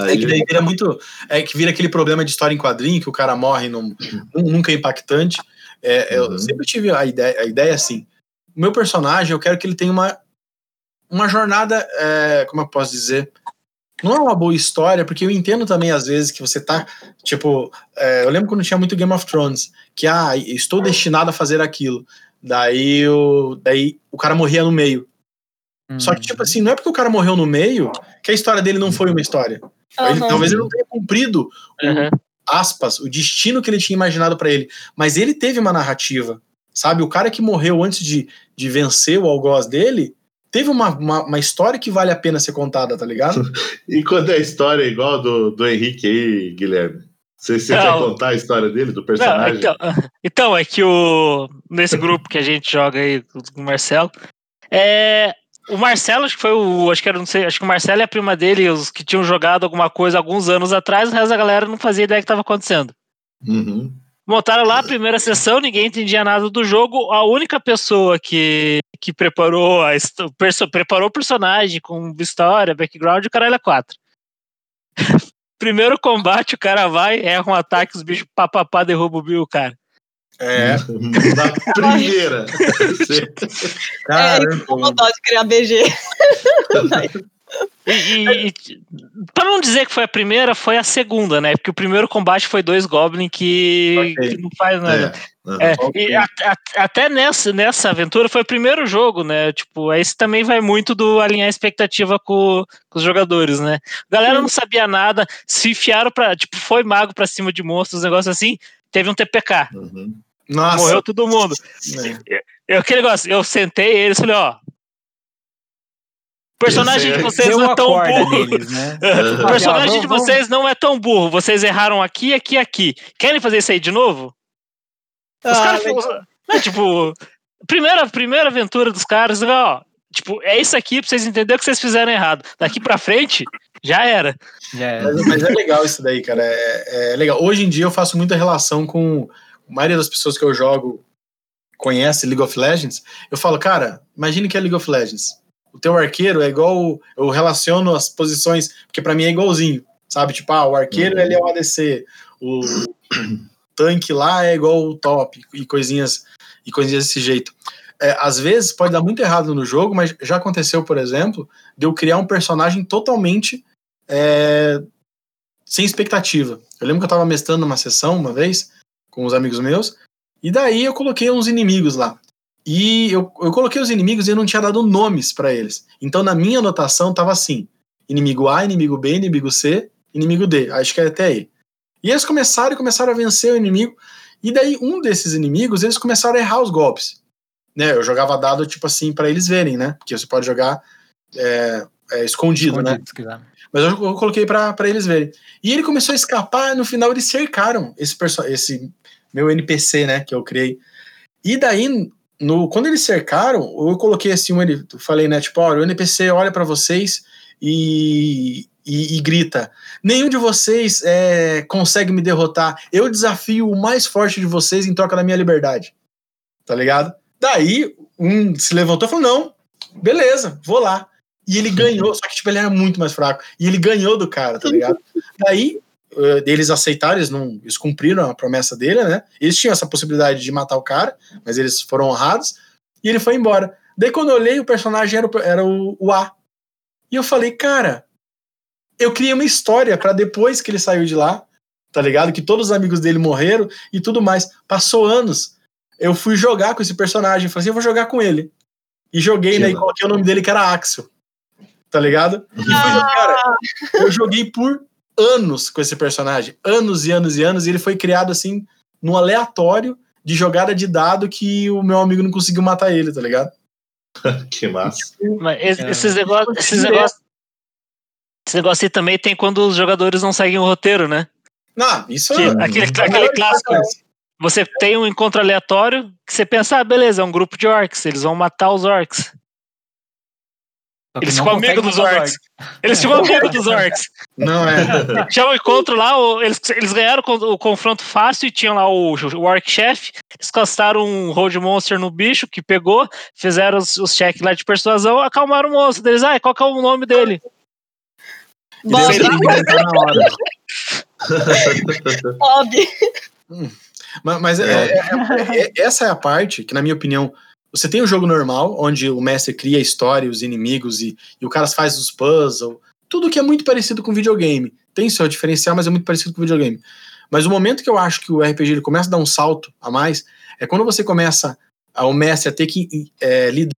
É que daí vira muito. É que vira aquele problema de história em quadrinho, que o cara morre num, nunca é impactante. É, uhum. Eu sempre tive a ideia, a ideia assim: o meu personagem, eu quero que ele tenha uma, uma jornada, é, como eu posso dizer? Não é uma boa história, porque eu entendo também, às vezes, que você tá. Tipo, é, eu lembro quando tinha muito Game of Thrones, que, ah, estou destinado a fazer aquilo. Daí o, daí o cara morria no meio. Uhum. Só que, tipo assim, não é porque o cara morreu no meio que a história dele não foi uma história. Uhum. Ele, talvez ele não tenha cumprido uhum aspas, o destino que ele tinha imaginado para ele. Mas ele teve uma narrativa, sabe? O cara que morreu antes de, de vencer o algoz dele teve uma, uma, uma, história que vale a pena ser contada, tá ligado? e quando é a história igual do, do Henrique aí, Guilherme? Você, você quer contar a história dele, do personagem? Não, então, então, é que o, nesse grupo que a gente joga aí com o Marcelo, é, o Marcelo, acho que foi o. Acho que era, não sei, acho que o Marcelo e a prima dele, os que tinham jogado alguma coisa alguns anos atrás, o resto da galera não fazia ideia que estava acontecendo. Uhum. Montaram lá a primeira sessão, ninguém entendia nada do jogo. A única pessoa que, que preparou, a, perso, preparou o personagem com história, background, o caralho é quatro. Primeiro combate, o cara vai, erra um ataque, os bichos papapá derrubam o cara. É, da primeira. Caramba. É, com vontade de criar BG. E, e, pra não dizer que foi a primeira, foi a segunda, né? Porque o primeiro combate foi dois Goblin que, okay. que não faz nada. É, é, okay. e a, a, até nessa, nessa aventura foi o primeiro jogo, né? Tipo, esse também vai muito do alinhar expectativa com, com os jogadores, né? A galera não sabia nada, se enfiaram pra. Tipo, foi mago pra cima de monstros, negócio assim teve um TPK. Uhum. Nossa. Morreu todo mundo. É. Eu, aquele negócio, eu sentei eles e falei, ó. O personagem de vocês não é tão burro. Deles, né? o personagem de vocês não é tão burro. Vocês erraram aqui, aqui, aqui. Querem fazer isso aí de novo? Os ah, caras. Né, tipo, primeira, primeira aventura dos caras, ó. Tipo, é isso aqui pra vocês entenderem que vocês fizeram errado. Daqui pra frente, já era. Já era. Mas, mas, é legal isso daí, cara. É, é, legal. Hoje em dia eu faço muita relação com. A maioria das pessoas que eu jogo conhece League of Legends. Eu falo, cara, imagine que é League of Legends. O teu arqueiro é igual. Eu relaciono as posições, porque para mim é igualzinho. Sabe? Tipo, ah, o arqueiro uhum. ele é o ADC. O tanque lá é igual o top. E coisinhas, e coisinhas desse jeito é, às vezes pode dar muito errado no jogo, mas já aconteceu, por exemplo, de eu criar um personagem totalmente é, sem expectativa. Eu lembro que eu estava mestrando uma sessão uma vez com os amigos meus, e daí eu coloquei uns inimigos lá. E eu, eu coloquei os inimigos e eu não tinha dado nomes para eles. Então na minha anotação estava assim: inimigo A, inimigo B, inimigo C, inimigo D. Acho que é até aí. E eles começaram e começaram a vencer o inimigo. E daí um desses inimigos, eles começaram a errar os golpes né? Eu jogava dado, tipo assim, para eles verem, né? Porque você pode jogar é, é, escondido, escondido, né? Mas eu, eu coloquei pra pra eles verem. E ele começou a escapar, no final eles cercaram esse, esse meu NPC, né, que eu criei. E daí, no, quando eles cercaram, eu coloquei assim, um, ele, falei, né, tipo, olha, o NPC olha pra vocês e, e, e grita: nenhum de vocês é, consegue me derrotar. Eu desafio o mais forte de vocês em troca da minha liberdade. Tá ligado? Daí, um se levantou e falou: não, beleza, vou lá. E ele ganhou, só que tipo, ele era muito mais fraco. E ele ganhou do cara, tá ligado? Daí, eh, eles aceitaram, eles, não, eles cumpriram a promessa dele, né? Eles tinham essa possibilidade de matar o cara, mas eles foram honrados. E ele foi embora. Daí, quando eu olhei, o personagem era o, era o, o A. E eu falei, cara, eu criei uma história para depois que ele saiu de lá, tá ligado? Que todos os amigos dele morreram e tudo mais. Passou anos. Eu fui jogar com esse personagem. Falei assim, eu vou jogar com ele. E joguei, né? E coloquei o nome dele que era Axel. Tá ligado? E fui, cara, eu joguei por anos com esse personagem. Anos e anos e anos. E ele foi criado assim, no aleatório de jogada de dado que o meu amigo não conseguiu matar ele, tá ligado? Que massa. Mas É. esses negócios. Esses negócios esse negócio aí também tem quando os jogadores não seguem o roteiro, né? Não, isso Que- é. aquele, é aquele clássico. Você tem um encontro aleatório que você pensa, ah, beleza, é um grupo de orcs, eles vão matar os orcs. Eles ficam amigos dos os orcs. Eles ficam amigos dos orcs. Não, é. Tinha um encontro lá, eles, eles ganharam o con- o confronto fácil e tinham lá o, o Orc Chef. Eles castaram um Road Monster no bicho que pegou, fizeram os, os checks lá de persuasão, acalmaram o monstro deles. Ah, qual que é o nome dele? Bob. Bob. Mas, mas é- é- é- é- essa é a parte que, na minha opinião, você tem o jogo normal, onde o mestre cria a história, os inimigos e, e o cara faz os puzzles, tudo que é muito parecido com videogame. Tem seu diferencial, mas é muito parecido com videogame. Mas o momento que eu acho que o RPG ele começa a dar um salto a mais é quando você começa, a, o mestre, a ter que é, lidar.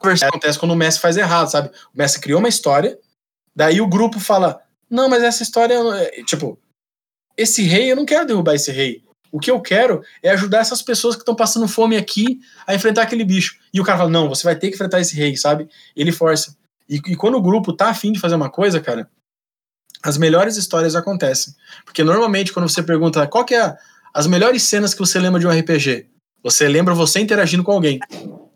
Conversa acontece quando o mestre faz errado, sabe? O mestre criou uma história, daí o grupo fala: Não, mas essa história. é- Tipo, esse rei, eu não quero derrubar esse rei. O que eu quero é ajudar essas pessoas que estão passando fome aqui a enfrentar aquele bicho. E o cara fala: Não, você vai ter que enfrentar esse rei, sabe? Ele força. E, e quando o grupo tá afim de fazer uma coisa, cara, as melhores histórias acontecem. Porque normalmente, quando você pergunta qual que é a- as melhores cenas que você lembra de um RPG, você lembra você interagindo com alguém.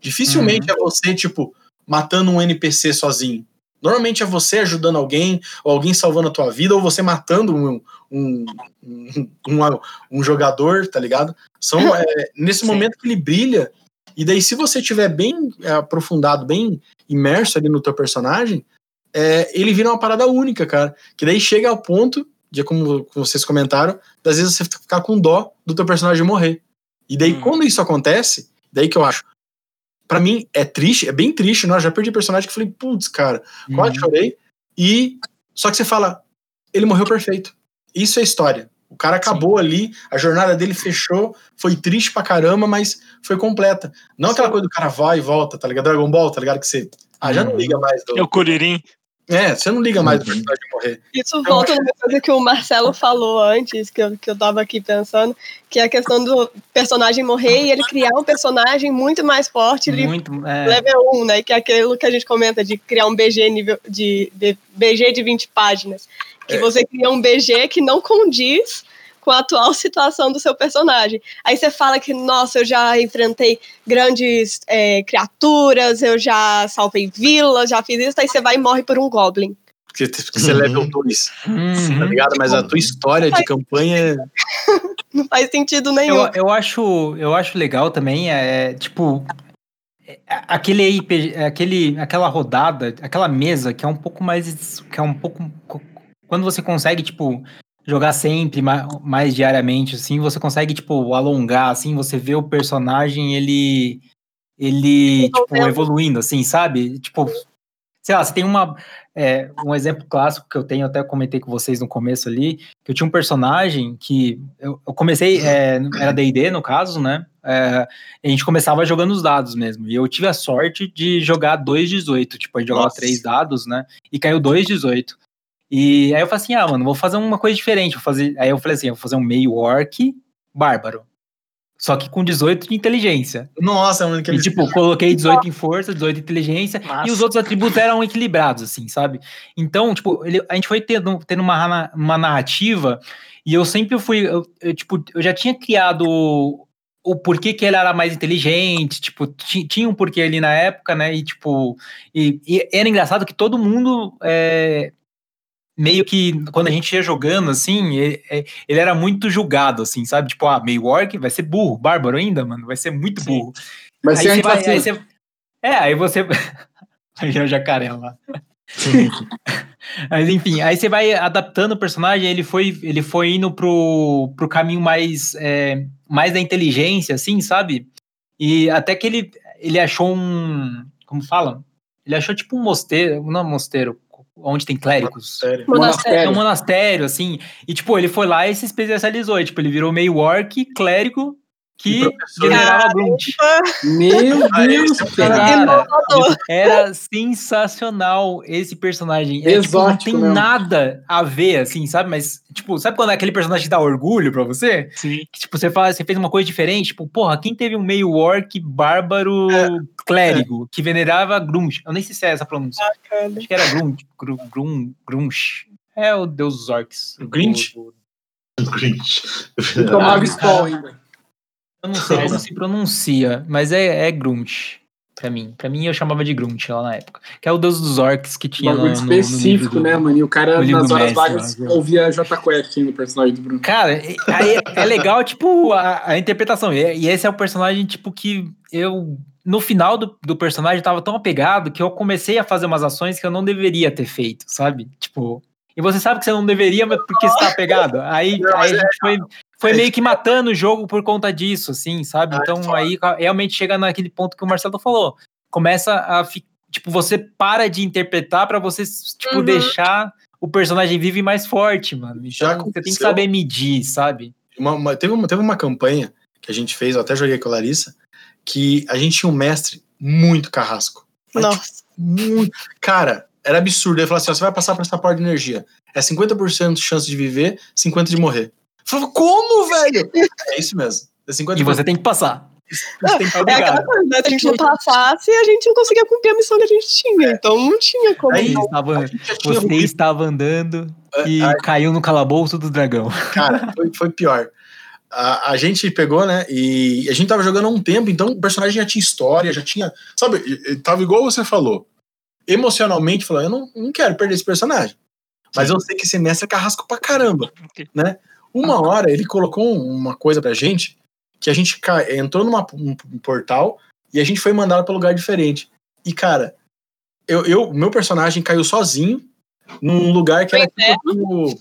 Dificilmente é você, tipo, matando um NPC sozinho. Normalmente é você ajudando alguém, ou alguém salvando a tua vida, ou você matando um, um, um, um- um jogador, tá ligado? São é, nesse Sim. momento que ele brilha. E daí, se você tiver bem é, aprofundado, bem imerso ali no teu personagem, é, ele vira uma parada única, cara. Que daí chega ao ponto, de como, como vocês comentaram, das vezes você ficar com dó do teu personagem morrer. E daí, Hum. quando isso acontece, daí que eu acho. Pra mim, é triste, é bem triste, né? Eu já perdi personagem que eu falei, putz, cara, quase Uhum. chorei. E só que você fala, ele morreu perfeito. Isso é história. O cara acabou ali, a jornada dele fechou, foi triste pra caramba, mas foi completa. Não aquela coisa do cara vai e volta, tá ligado? Dragon Ball, tá ligado? Que você. Ah, já não Uhum. liga mais do. É o Kuririn. É, você não liga mais Uhum. personagem morrer. Isso volta numa coisa que o Marcelo falou antes, que eu, que eu tava aqui pensando, que é a questão do personagem morrer e ele criar um personagem muito mais forte, ele Muito. É, level 1, né? Que é aquilo que a gente comenta de criar um BG nível de, de BG de 20 páginas. Que É. você cria um BG que não condiz com a atual situação do seu personagem. Aí você fala que, nossa, eu já enfrentei grandes é, criaturas, eu já salvei vilas, já fiz isso, aí você vai e morre por um Goblin. Porque, você é level 2, uhum. tá ligado? Mas a tua história de campanha é. Não faz sentido nenhum. Eu, eu, acho, eu acho legal também, é, tipo, é, aquele aquele, aquela rodada, aquela mesa que é um pouco mais, que é um pouco, quando você consegue, tipo, jogar sempre, ma- mais diariamente, assim, você consegue, tipo, alongar, assim, você vê o personagem, ele, ele, tipo, evoluindo, assim, sabe? Tipo, sei lá, você tem uma. é, um exemplo clássico que eu tenho, até comentei com vocês no começo ali, que eu tinha um personagem que. Eu, eu comecei. é, era DD, no caso, né? É, a gente começava jogando os dados mesmo. E eu tive a sorte de jogar 2,18. Tipo, a gente jogava três dados, né? E caiu 2,18. E aí eu falei assim: ah, mano, vou fazer uma coisa diferente. Vou fazer... Aí eu falei assim: eu vou fazer um meio orc bárbaro. Só que com 18 de inteligência. Nossa, mano, que E, tipo, coloquei 18 em força, 18 em inteligência, Massa. e os outros atributos eram equilibrados, assim, sabe? Então, tipo, ele- a gente foi tendo, tendo uma, uma narrativa, e eu sempre fui, eu, eu, tipo, eu já tinha criado o, o porquê que ele era mais inteligente, tipo, ti- tinha um porquê ali na época, né? E, tipo, e, e era engraçado que todo mundo. é, Meio que quando a gente ia jogando, assim, ele, é- ele era muito julgado, assim, sabe? Tipo, ah, meio orc vai ser burro, bárbaro ainda, mano, vai ser muito Sim. burro. Vai Aí você vai, aí você- É, aí você. aí é o jacaré lá. Mas enfim, aí você vai adaptando o personagem, ele foi, ele foi indo pro, pro caminho mais, é, mais da inteligência, assim, sabe? E até que ele, ele achou um. Como fala? Ele achou tipo um mosteiro, não um mosteiro, onde tem clérigos. Monastério. É um monastério, assim. E, tipo, ele foi lá e se especializou. E, tipo, ele virou meio orc, clérigo, que generava grunt. Meu Ah, Deus, é o cara. Era sensacional esse personagem. É, tipo, não Exótico tem mesmo. nada a ver, assim, sabe? Mas, tipo, sabe quando é aquele personagem que dá orgulho pra você? Sim. Que, tipo, você fala, você fez uma coisa diferente. Tipo, porra, quem teve um meio orc bárbaro É. clérigo que venerava Grunch? Eu nem sei se é essa a pronúncia. Bacana. Acho que era Grunch. Gru- Grun, Grunch. É o deus dos orcs. O Grinch? Do- do- Grinch. Tomava Skol ainda. Eu não sei como se pronuncia, mas é, é Grunt. Pra mim. Pra mim eu chamava de Grunt lá na época. Que é o deus dos orcs que tinha no, Bagulho no, específico, do- né, mano? E o cara, nas horas vagas, ouvia J Quest no personagem do Bruno. Cara, aí é legal, tipo, a, a interpretação. E, e esse é o personagem, tipo, que eu. No final do, do personagem, eu tava tão apegado que eu comecei a fazer umas ações que eu não deveria ter feito, sabe? Tipo. E você sabe que você não deveria, mas porque você tá apegado. Aí, aí a gente foi, foi é meio que matando o jogo por conta disso, assim, sabe? Ah, é Então aí realmente chega naquele ponto que o Marcelo falou. Começa a. fi- Tipo, você para de interpretar pra você, tipo, Uhum. deixar o personagem vivo e mais forte, mano. Então Já você tem que saber medir, sabe? Uma- uma- teve, uma, teve uma campanha que a gente fez, eu até joguei com a Larissa, que a gente tinha um mestre muito carrasco. Mas, tipo, Nossa. muito. Cara, era absurdo. Ele falou assim: ó, você vai passar por essa porta de energia. É 50% de chance de viver, 50% de morrer. Falava, como, velho? É isso mesmo. É 50% E você tem que passar. você tem que É aquela coisa, né? Se a gente não passasse, a gente não conseguia cumprir a missão que a gente tinha. Então não tinha como. Aí, estava, você estava andando e Aí- caiu no calabouço do dragão. Cara, foi, foi pior. A, a gente pegou, né? E a gente tava jogando há um tempo, então o personagem já tinha história, já tinha. Sabe, e- e tava igual você falou. Emocionalmente, falou: eu não, não quero perder esse personagem. Mas eu sei que esse mestre é carrasco pra caramba. Né? Uma hora ele colocou uma coisa pra gente que a gente entrou numa um, um portal e a gente foi mandado pra lugar diferente. E, cara, eu, eu, meu personagem caiu sozinho num lugar que era tipo.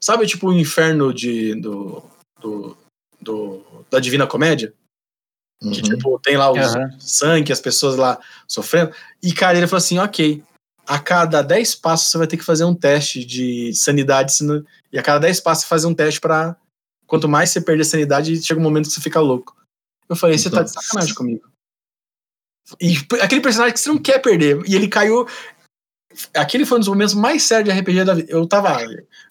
Sabe, tipo o inferno de, do, do, do- da Divina Comédia? Que, Uhum. tipo, tem lá os Aham. sangue, as pessoas lá sofrendo. E, cara, ele falou assim: ok, a cada 10 passos você vai ter que fazer um teste de sanidade. E a cada 10 passos você faz um teste pra. Quanto mais você perder a sanidade, chega um momento que você fica louco. Eu falei: você tá de sacanagem comigo. E aquele personagem que você não quer perder. E ele caiu. Aquele foi um dos momentos mais sérios de RPG da vida. Eu tava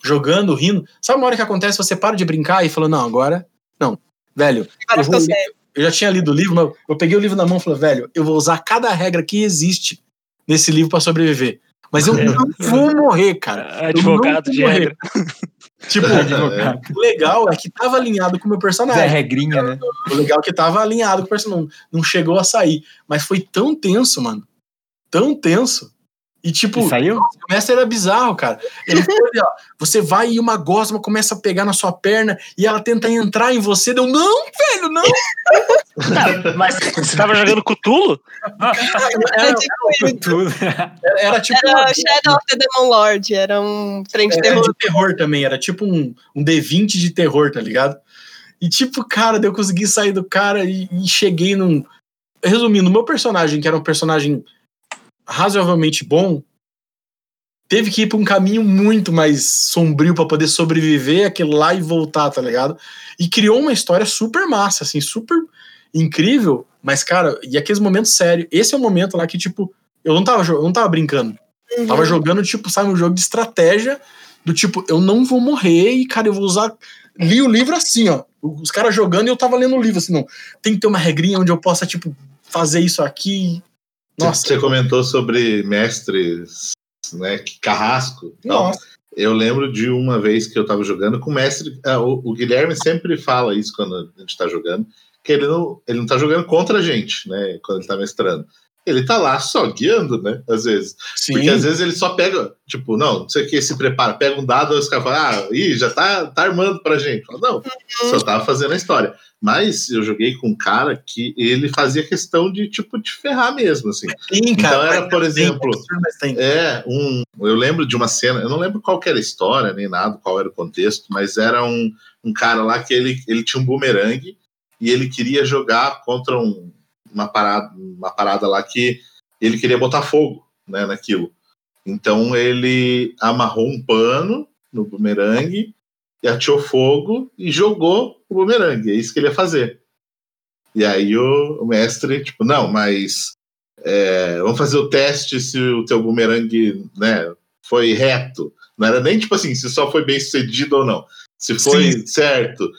jogando, rindo. Sabe uma hora que acontece, você para de brincar e fala, não, agora. Não. Velho, eu, vou ler- sério. eu já tinha lido o livro, mas eu peguei o livro na mão e falei, velho, eu vou usar cada regra que existe nesse livro pra sobreviver. Mas eu não vou morrer, cara. Advogado de morrer. regra. Tipo, Advogado. o legal é que tava alinhado com o meu personagem. Regrinha, né? O legal é que tava alinhado com o personagem. Não, não chegou a sair. Mas foi tão tenso, mano. Tão tenso. E tipo, E saiu? o mestre era bizarro, cara. Ele foi ali, ó. Você vai e uma gosma começa a pegar na sua perna e ela tenta entrar em você. Deu, não, velho, não. Tá, mas você tava jogando Cthulhu? Era, era- era tipo. Era uma- Shadow of the Demon Lord, era um trem de Era terror. de terror também, era tipo um, um D20 de terror, tá ligado? E tipo, cara, eu consegui sair do cara e, e cheguei num. Resumindo, o meu personagem, que era um personagem razoavelmente bom, teve que ir pra um caminho muito mais sombrio pra poder sobreviver aquilo lá e voltar, tá ligado? E criou uma história super massa, assim, super incrível. Mas, cara, e aqueles momentos sérios. Esse é o momento lá que, tipo, eu não tava, eu não tava brincando. Uhum. Tava jogando, tipo, sabe, um jogo de estratégia do tipo, eu não vou morrer e, cara, eu vou usar. Li o livro assim, ó. Os caras jogando e eu tava lendo o livro assim, não. Tem que ter uma regrinha onde eu possa, tipo, fazer isso aqui. Nossa, Você comentou sobre mestres, né? Carrasco. Então, nossa. Eu lembro de uma vez que eu tava jogando com o mestre. ah, o, o Guilherme sempre fala isso quando a gente tá jogando, que ele não, ele não tá jogando contra a gente, né? Quando ele tá mestrando. Ele tá lá só guiando, né? Às vezes. Sim. Porque às vezes ele só pega, tipo, não, não sei o que, se prepara, pega um dado, aí os caras falam, ah, ih, já tá, tá armando pra gente. Fala, não, só tava fazendo a história. Mas eu joguei com um cara que ele fazia questão de, tipo, te ferrar mesmo, assim. Sim, Então era, por tem, exemplo, mas tem. É, um. Eu lembro de uma cena, eu não lembro qual que era a história, nem nada, qual era o contexto, mas era um, um cara lá que ele, ele tinha um bumerangue e ele queria jogar contra um, uma, parada, uma parada lá que ele queria botar fogo né, naquilo. Então ele amarrou um pano no bumerangue e atirou fogo e jogou o bumerangue. É isso que ele ia fazer. E aí o, o mestre, tipo, não, mas é, vamos fazer o teste se o teu bumerangue né, foi reto. Não era nem tipo assim, se só foi bem sucedido ou não. Se foi Sim. certo.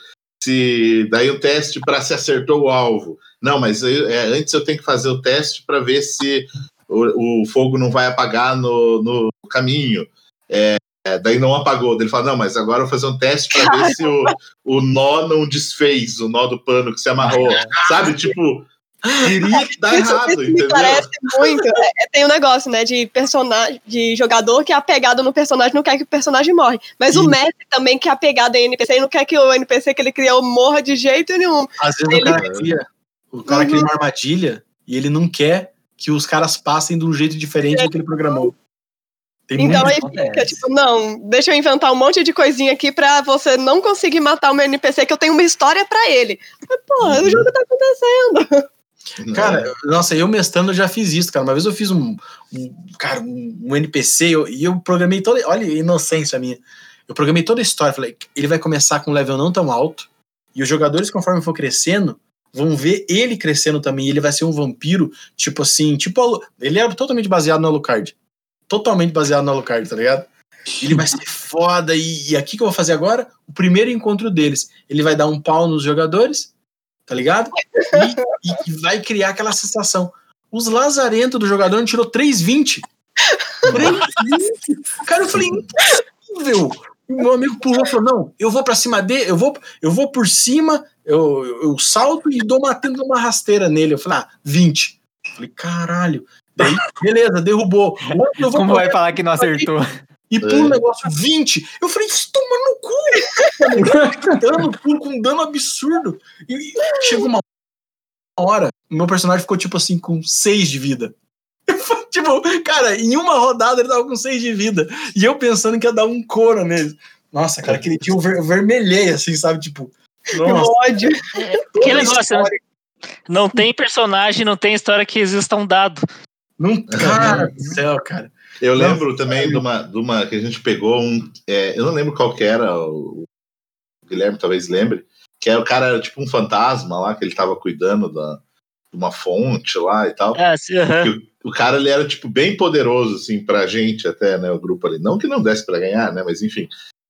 Se daí o teste para se acertou o alvo. Não, mas eu- é, antes eu tenho que fazer o teste para ver se o, o fogo não vai apagar no, no caminho. É, é, daí não apagou. Ele fala, não, mas agora eu vou fazer um teste para ver se o, o nó não desfez, o nó do pano que se amarrou. Sabe? Tipo, queria dar Isso, errado, me entendeu? parece muito. É, é, tem um negócio, né, de personagem, de jogador que é apegado no personagem, não quer que o personagem morre. Mas o Sim. mestre também que é apegado em NPC, ele não quer que o NPC que ele criou morra de jeito nenhum. Às vezes Ele- o o cara Uhum. cria uma armadilha e ele não quer que os caras passem de um jeito diferente do que ele programou. Tem Então aí acontece. fica, tipo, não, deixa eu inventar um monte de coisinha aqui pra você não conseguir matar o meu NPC, que eu tenho uma história pra ele. Mas, porra, o jogo tá acontecendo. Cara, nossa, eu mestrando já fiz isso, cara. Uma vez eu fiz um, um- cara, um, um NPC eu- e eu programei toda. Olha a inocência minha. Eu programei toda a história. Falei, ele vai começar com um level não tão alto. E os jogadores, conforme for crescendo, vão ver ele crescendo também. Ele vai ser um vampiro, tipo assim, tipo. Ele era totalmente baseado no Alucard. Totalmente baseado no Alucard, tá ligado? Ele vai ser foda. E, e aqui que eu vou fazer agora, o primeiro encontro deles. Ele vai dar um pau nos jogadores, tá ligado? E, e- vai criar aquela sensação. Os lazarentos do jogador não tirou 3,20. 3,20. Cara, eu falei, impossível. Meu amigo pulou e falou: não, eu vou pra cima dele, eu vou, eu vou por cima, eu, eu, eu salto e dou uma, uma rasteira nele. Eu falei, ah, 20. Eu falei, caralho. Daí, beleza, derrubou. Eu vou Como vai falar que não acertou? e pula o negócio 20. Eu falei, isso toma no cu! dano, pulo com dano absurdo. E, chegou uma hora, o meu personagem ficou tipo assim, com 6 de vida. Eu falei, tipo, cara, em uma rodada ele tava com 6 de vida. E eu pensando que ia dar um couro nele. Nossa, cara, aquele dia eu ver- vermelhei, assim, sabe? Tipo, nossa, ódio. Que negócio, né? Não tem personagem, não tem história que exista um dado. não, cara do céu, cara. Eu Não, lembro também de uma, de uma que a gente pegou um. é, eu não lembro qual que era, o Guilherme talvez lembre, que era o cara era tipo um fantasma lá, que ele tava cuidando da, de uma fonte lá e tal. Ah, sim. Que o, o cara ele era tipo bem poderoso assim pra gente até, né, o grupo ali. Não que não desse pra ganhar, né, mas enfim.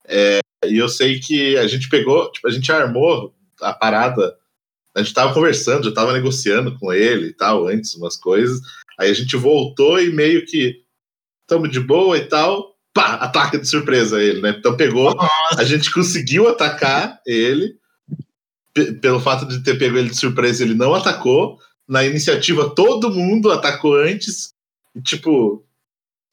É, e eu sei que a gente pegou, tipo, a gente armou a parada. A gente tava conversando, já tava negociando com ele e tal, antes umas coisas. Aí a gente voltou e meio que tamo de boa e tal. Pá, ataca de surpresa ele, né? Então pegou, a gente conseguiu atacar ele. Pelo fato de ter pego ele de surpresa, ele não atacou. Na iniciativa, todo mundo atacou antes. E, tipo,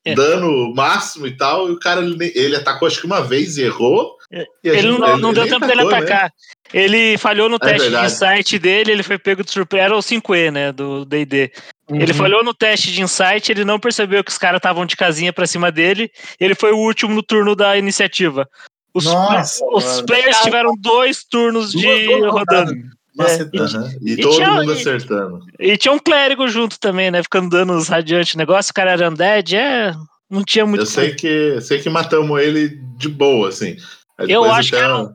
É. dano máximo e tal. E o cara, ele, ele atacou acho que uma vez e errou. É, E Ele não, não deu tempo dele né? atacar. Ele falhou no É teste de verdade. insight dele, ele foi pego de surpresa. Era o 5E, né? Do DD. Ele Uhum. falhou no teste de insight, ele não percebeu que os caras estavam de casinha pra cima dele. Ele foi o último no turno da iniciativa. Os, Nossa, os mano. players tiveram dois turnos de Duas- rodando. Macetando. Aham. E, E todo tinha- mundo e- acertando. E tinha um clérigo junto também, né? Ficando dando os radiantes negócio. O cara era undead, é. Não tinha muito. Eu sei que, sei que matamos ele de boa, assim. Aí Eu acho que era um-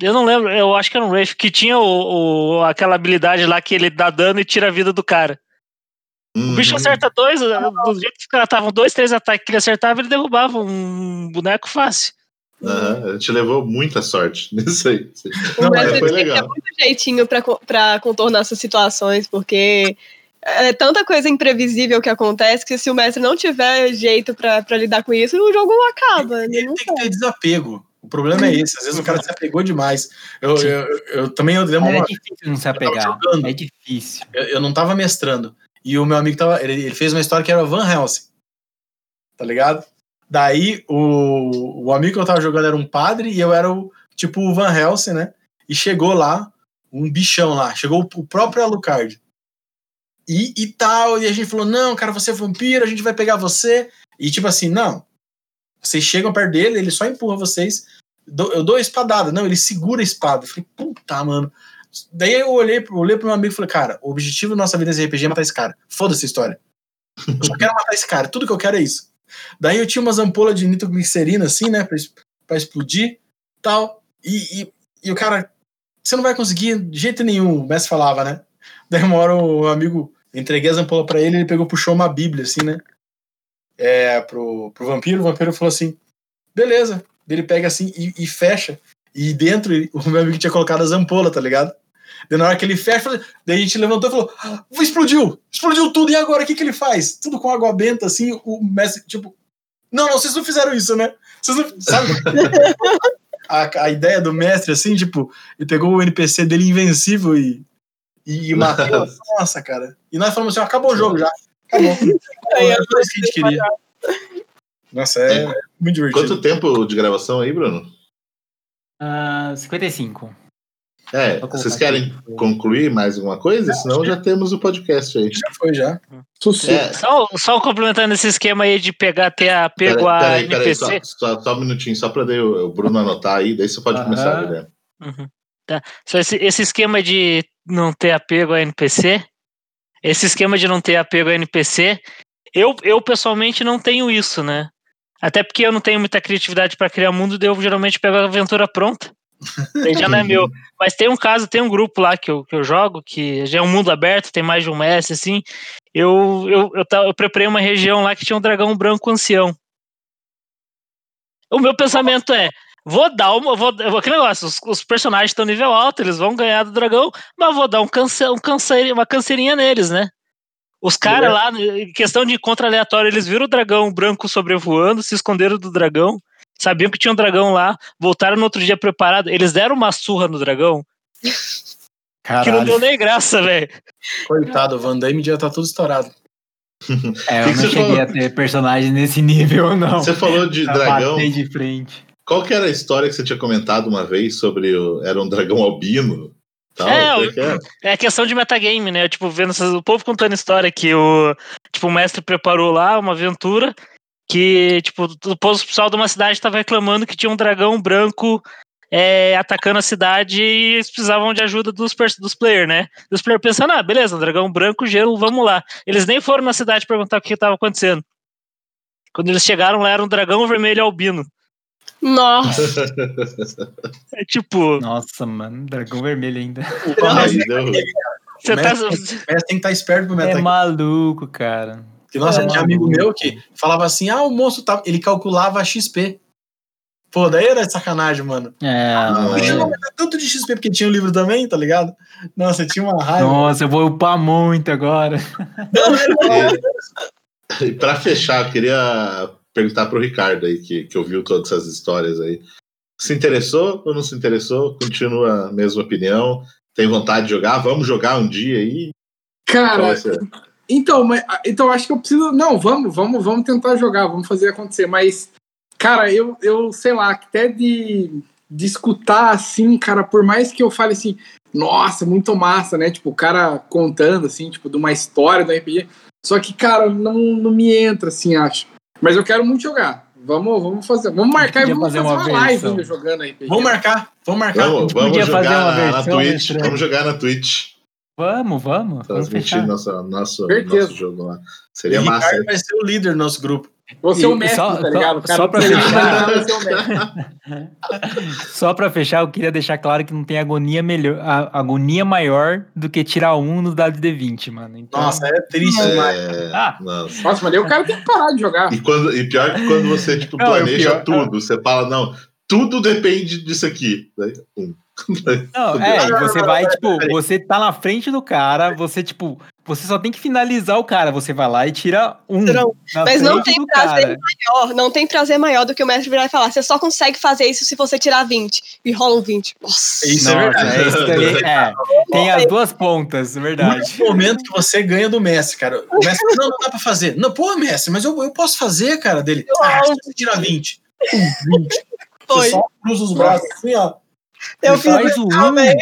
Eu não lembro, eu acho que era um Wraith que tinha o, o- aquela habilidade lá que ele dá dano e tira a vida do cara. Uhum. O bicho acerta dois, do jeito que os caras estavam dois, três ataques que ele acertava, ele derrubava um boneco fácil. Aham, a gente levou muita sorte nisso aí. Não, mestre mas foi tem que ter legal. muito jeitinho pra contornar essas situações, porque é tanta coisa imprevisível que acontece que se o mestre não tiver jeito pra, pra lidar com isso, o jogo acaba. Ele não Tem que ter desapego. O problema é esse. Às vezes o cara se apegou demais. Eu, eu, eu também eu lembro É difícil não se apegar. É difícil. eu, eu não tava mestrando. E o meu amigo tava. Ele, ele fez uma história que era Van Helsing. Tá ligado? Daí o, o amigo que eu tava jogando era um padre e eu era o tipo o Van Helsing, né? E chegou lá, um bichão lá. Chegou o, o próprio Alucard. E, e tal. E a gente falou: não, cara, você é vampiro, a gente vai pegar você. E tipo assim, não. Vocês chegam perto dele, ele só empurra vocês. Eu dou a espadada. Não, ele segura a espada. Eu falei, puta, mano. Daí eu olhei, olhei pro meu amigo e falei, cara, o objetivo da nossa vida nesse RPG é matar esse cara. Foda-se a história. Eu só quero matar esse cara. Tudo que eu quero é isso. Daí eu tinha umas ampolas de nitroglicerina, assim, né, pra, pra explodir tal. E, e, e o cara, você não vai conseguir de jeito nenhum, o mestre falava, né? Daí uma hora o amigo, entreguei as ampolas pra ele, ele pegou, puxou uma bíblia, assim, né? É, pro, pro vampiro, o vampiro falou assim, beleza. Ele pega assim e, e fecha. E dentro o meu amigo tinha colocado as ampolas, tá ligado? Daí na hora que ele fecha, daí a gente levantou e falou: "Ah, explodiu! Explodiu tudo, e agora o que, que ele faz? Tudo com água benta, assim, o mestre, tipo. Não, não, vocês não fizeram isso, né? Vocês não. Sabe? a, a ideia do mestre, assim, tipo, ele pegou o NPC dele invencível e, e, e matou. Nossa, cara. E nós falamos assim: acabou o jogo já. Acabou. Aí Era tudo isso que a gente queria. Nossa, é muito divertido. Quanto tempo de gravação aí, Bruno? Ah, 55. É, vocês querem aqui. concluir mais alguma coisa? Senão já temos o podcast aí. Já foi, já. Sussurro. É, Só, só complementando esse esquema aí de pegar ter apego a peraí, peraí, NPC. só, só, só um minutinho, só pra daí o, Bruno anotar aí, daí você pode começar, Guilherme. Uhum. Tá. Só esse, esse esquema de não ter apego a NPC, esse esquema de não ter apego a NPC, eu, eu pessoalmente não tenho isso, né? Até porque eu não tenho muita criatividade para criar mundo, eu geralmente pego a aventura pronta. Daí já não é meu. Mas tem um caso, tem um grupo lá que eu, que eu jogo, que já é um mundo aberto, tem mais de um mestre, assim. Eu, eu, eu, eu preparei uma região lá que tinha um dragão branco ancião. O meu pensamento é: vou dar uma. Vou, aquele negócio, os, os personagens estão nível alto, eles vão ganhar do dragão, mas vou dar um câncer, um câncer, uma cancerinha neles, né? Os caras lá, em questão de encontro aleatório, eles viram o dragão branco sobrevoando, se esconderam do dragão, sabiam que tinha um dragão lá, voltaram no outro dia preparado, eles deram uma surra no dragão, que não Caralho. deu nem graça, velho. Coitado, o Van Damme já tá tudo estourado. É, eu que não você cheguei falou? a ter personagem nesse nível, não. Você falou de Pra dragão. de frente. Qual que era a história que você tinha comentado uma vez sobre o, era um dragão albino? Tal, É, Como o- que é? É questão de metagame, né? Tipo, vendo essas- o povo contando história que o, tipo, o mestre preparou lá uma aventura que, tipo, o pessoal de uma cidade estava reclamando que tinha um dragão branco é, atacando a cidade e eles precisavam de ajuda dos, dos players, né? E os players pensando, ah, beleza, dragão branco, gelo, vamos lá. Eles nem foram na cidade perguntar o que estava acontecendo. Quando eles chegaram lá, era um dragão vermelho albino. Nossa, É tipo, Nossa, mano, dragão vermelho ainda. Ruim. você tá. O mestre tem que estar esperto pro É metagame. maluco, cara. Porque, nossa, É tinha amigo meu que falava assim: ah, o monstro tá. Ele calculava XP. Pô, daí era de sacanagem, mano. É, Ele é. não aumentar tanto de XP porque tinha o livro também, tá ligado? Nossa, tinha uma raiva. Nossa, eu vou upar muito agora. E, e pra fechar, eu queria perguntar pro Ricardo aí, que, que ouviu todas essas histórias aí. Se interessou ou não se interessou? Continua a mesma opinião? Tem vontade de jogar? Vamos jogar um dia aí? Cara? Então, mas, então acho que eu preciso. Não, vamos, vamos, vamos tentar jogar, vamos fazer acontecer. Mas, cara, eu, eu sei lá, até de, de escutar assim, cara, por mais que eu fale assim, nossa, muito massa, né? Tipo, o cara contando, assim, tipo, de uma história do RPG. Só que, cara, não, não me entra, assim, acho. Mas eu quero muito jogar. Vamos, vamos fazer. Vamos marcar e vamos fazer fazer, uma uma, live jogando RPG. Vamos marcar, vamos marcar. Vamos, vamos podia fazer jogar uma na, Twitch. estranho. Vamos jogar na Twitch. Vamos, vamos. Vamos Transmitir fechar. nosso, nosso, Certeza. nosso jogo lá. Seria o massa. Ricardo vai ser o líder do nosso grupo. Você é o mestre, só- tá ligado? Só- cara precisa fechar. é. Só pra fechar, eu queria deixar claro que não tem agonia melhor, a- agonia maior do que tirar um no dado de 20, mano. Então, Nossa, é triste demais. É, Ah. nossa. Mas daí o cara tem que parar de jogar. E, quando, e pior que quando você tipo, Não, é planeja pior- tudo, você fala, não, tudo depende disso aqui. Daí, um. Não, é, você vai, tipo, você tá na frente do cara, você, tipo, você só tem que finalizar o cara. Você vai lá e tira um. Um. na Mas não tem do prazer cara. maior, não tem prazer maior do que o mestre virar e falar: você só consegue fazer isso se você tirar 20. E rola um 20. Nossa. Isso é Nossa, verdade. é, isso também, é, tem as duas pontas, é verdade. único momento que você ganha do Messi, cara. O Messi, não, não dá pra fazer. Não, pô, Messi, mas eu, eu posso fazer, cara, dele. Ah, você tira 20. Pum, 20. Foi. Você só cruza os braços assim, ó. Eu fiz faz o um, também.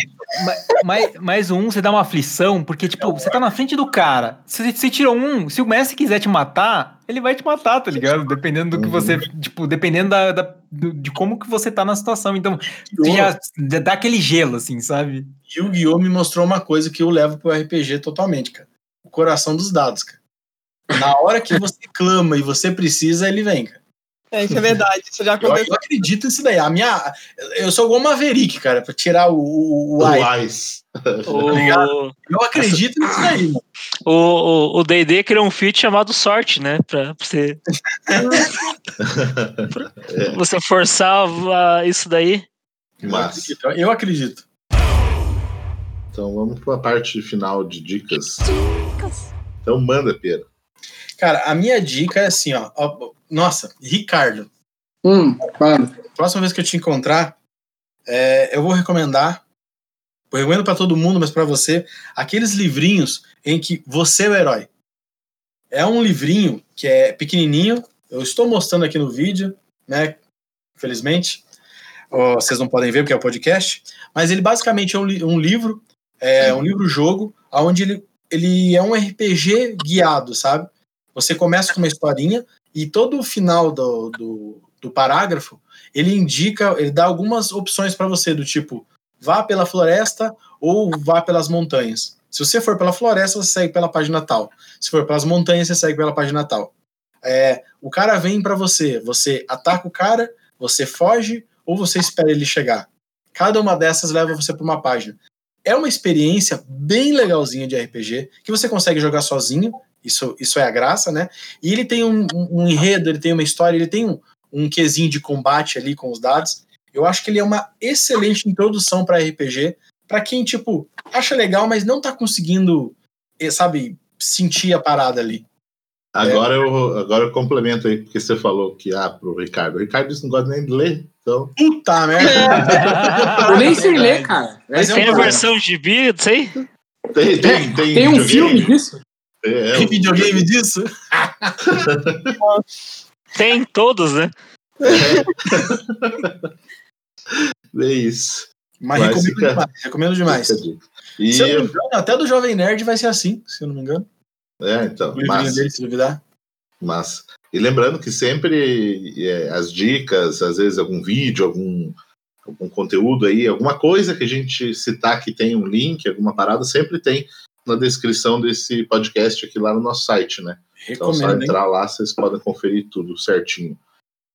Mas o um você dá uma aflição, porque, tipo, você tá na frente do cara. Se você tira um, se o Messi quiser te matar, ele vai te matar, tá ligado? Dependendo do que você. Tipo, dependendo da, da- do- de como que você tá na situação. Então, já já dá aquele gelo, assim, sabe? Yu-Gi-Oh! me mostrou uma coisa que eu levo pro RPG totalmente, cara. O coração dos dados, cara. Na hora que você clama e você precisa, ele vem, cara. É, isso é verdade. Isso já Eu, aconteceu. eu acredito nisso daí. A minha, eu sou igual Maverick, cara, pra tirar o, o, o. Ice. O, Eu acredito nisso daí, mano. o, o, o D&D criou um feat chamado sorte, né? Pra, pra você, pra você forçar isso daí. Mas. Eu acredito. então vamos para a parte final de dicas. Então manda, Pedro. Cara, a minha dica é assim, ó. Nossa, Ricardo, Hum, mano. próxima vez que eu te encontrar, é, eu vou recomendar, eu recomendo pra todo mundo, mas pra você, aqueles livrinhos em que você é o herói. É um livrinho que é pequenininho, eu estou mostrando aqui no vídeo, né? Infelizmente, vocês não podem ver porque é o podcast, mas ele basicamente é um, li- um livro, é um livro-jogo, onde ele, ele é um RPG guiado, sabe? Você começa com uma historinha e todo o final do, do, do parágrafo ele indica, ele dá algumas opções para você, do tipo, vá pela floresta ou vá pelas montanhas. Se você for pela floresta, você segue pela página tal. Se for pelas montanhas, você segue pela página tal. É, o cara vem para você, você ataca o cara, você foge ou você espera ele chegar. Cada uma dessas leva você para uma página. É uma experiência bem legalzinha de RPG, que você consegue jogar sozinho, isso, isso é a graça, né? E ele tem um, um- enredo, ele tem uma história, ele tem um, um quesinho de combate ali com os dados. Eu acho que ele é uma excelente introdução para RPG, para quem, tipo, acha legal, mas não tá conseguindo, eh, sabe, sentir a parada ali. Agora, eu, agora eu complemento aí, porque você falou que, ah, pro Ricardo. O Ricardo disse que não gosta nem de ler, então. Puta merda! Eu nem sei ler, cara. Mas é um Tem a versão de bi, não sei? Tem, tem, tem, Tem um filme disso? É, Tem videogame disso? Tem todos, né? é isso. Mas Vai recomendo ficar- demais. Recomendo demais. E, Se eu não me engano, até do Jovem Nerd vai ser assim, se eu não me engano. é, então, O mas, dele, se duvidar. mas. E lembrando que sempre é, as dicas, às vezes algum vídeo, algum, algum conteúdo aí, alguma coisa que a gente citar que tem um link, alguma parada, sempre tem na descrição desse podcast aqui lá no nosso site, né? Então, só Recomendo, hein? entrar lá, vocês podem conferir tudo certinho.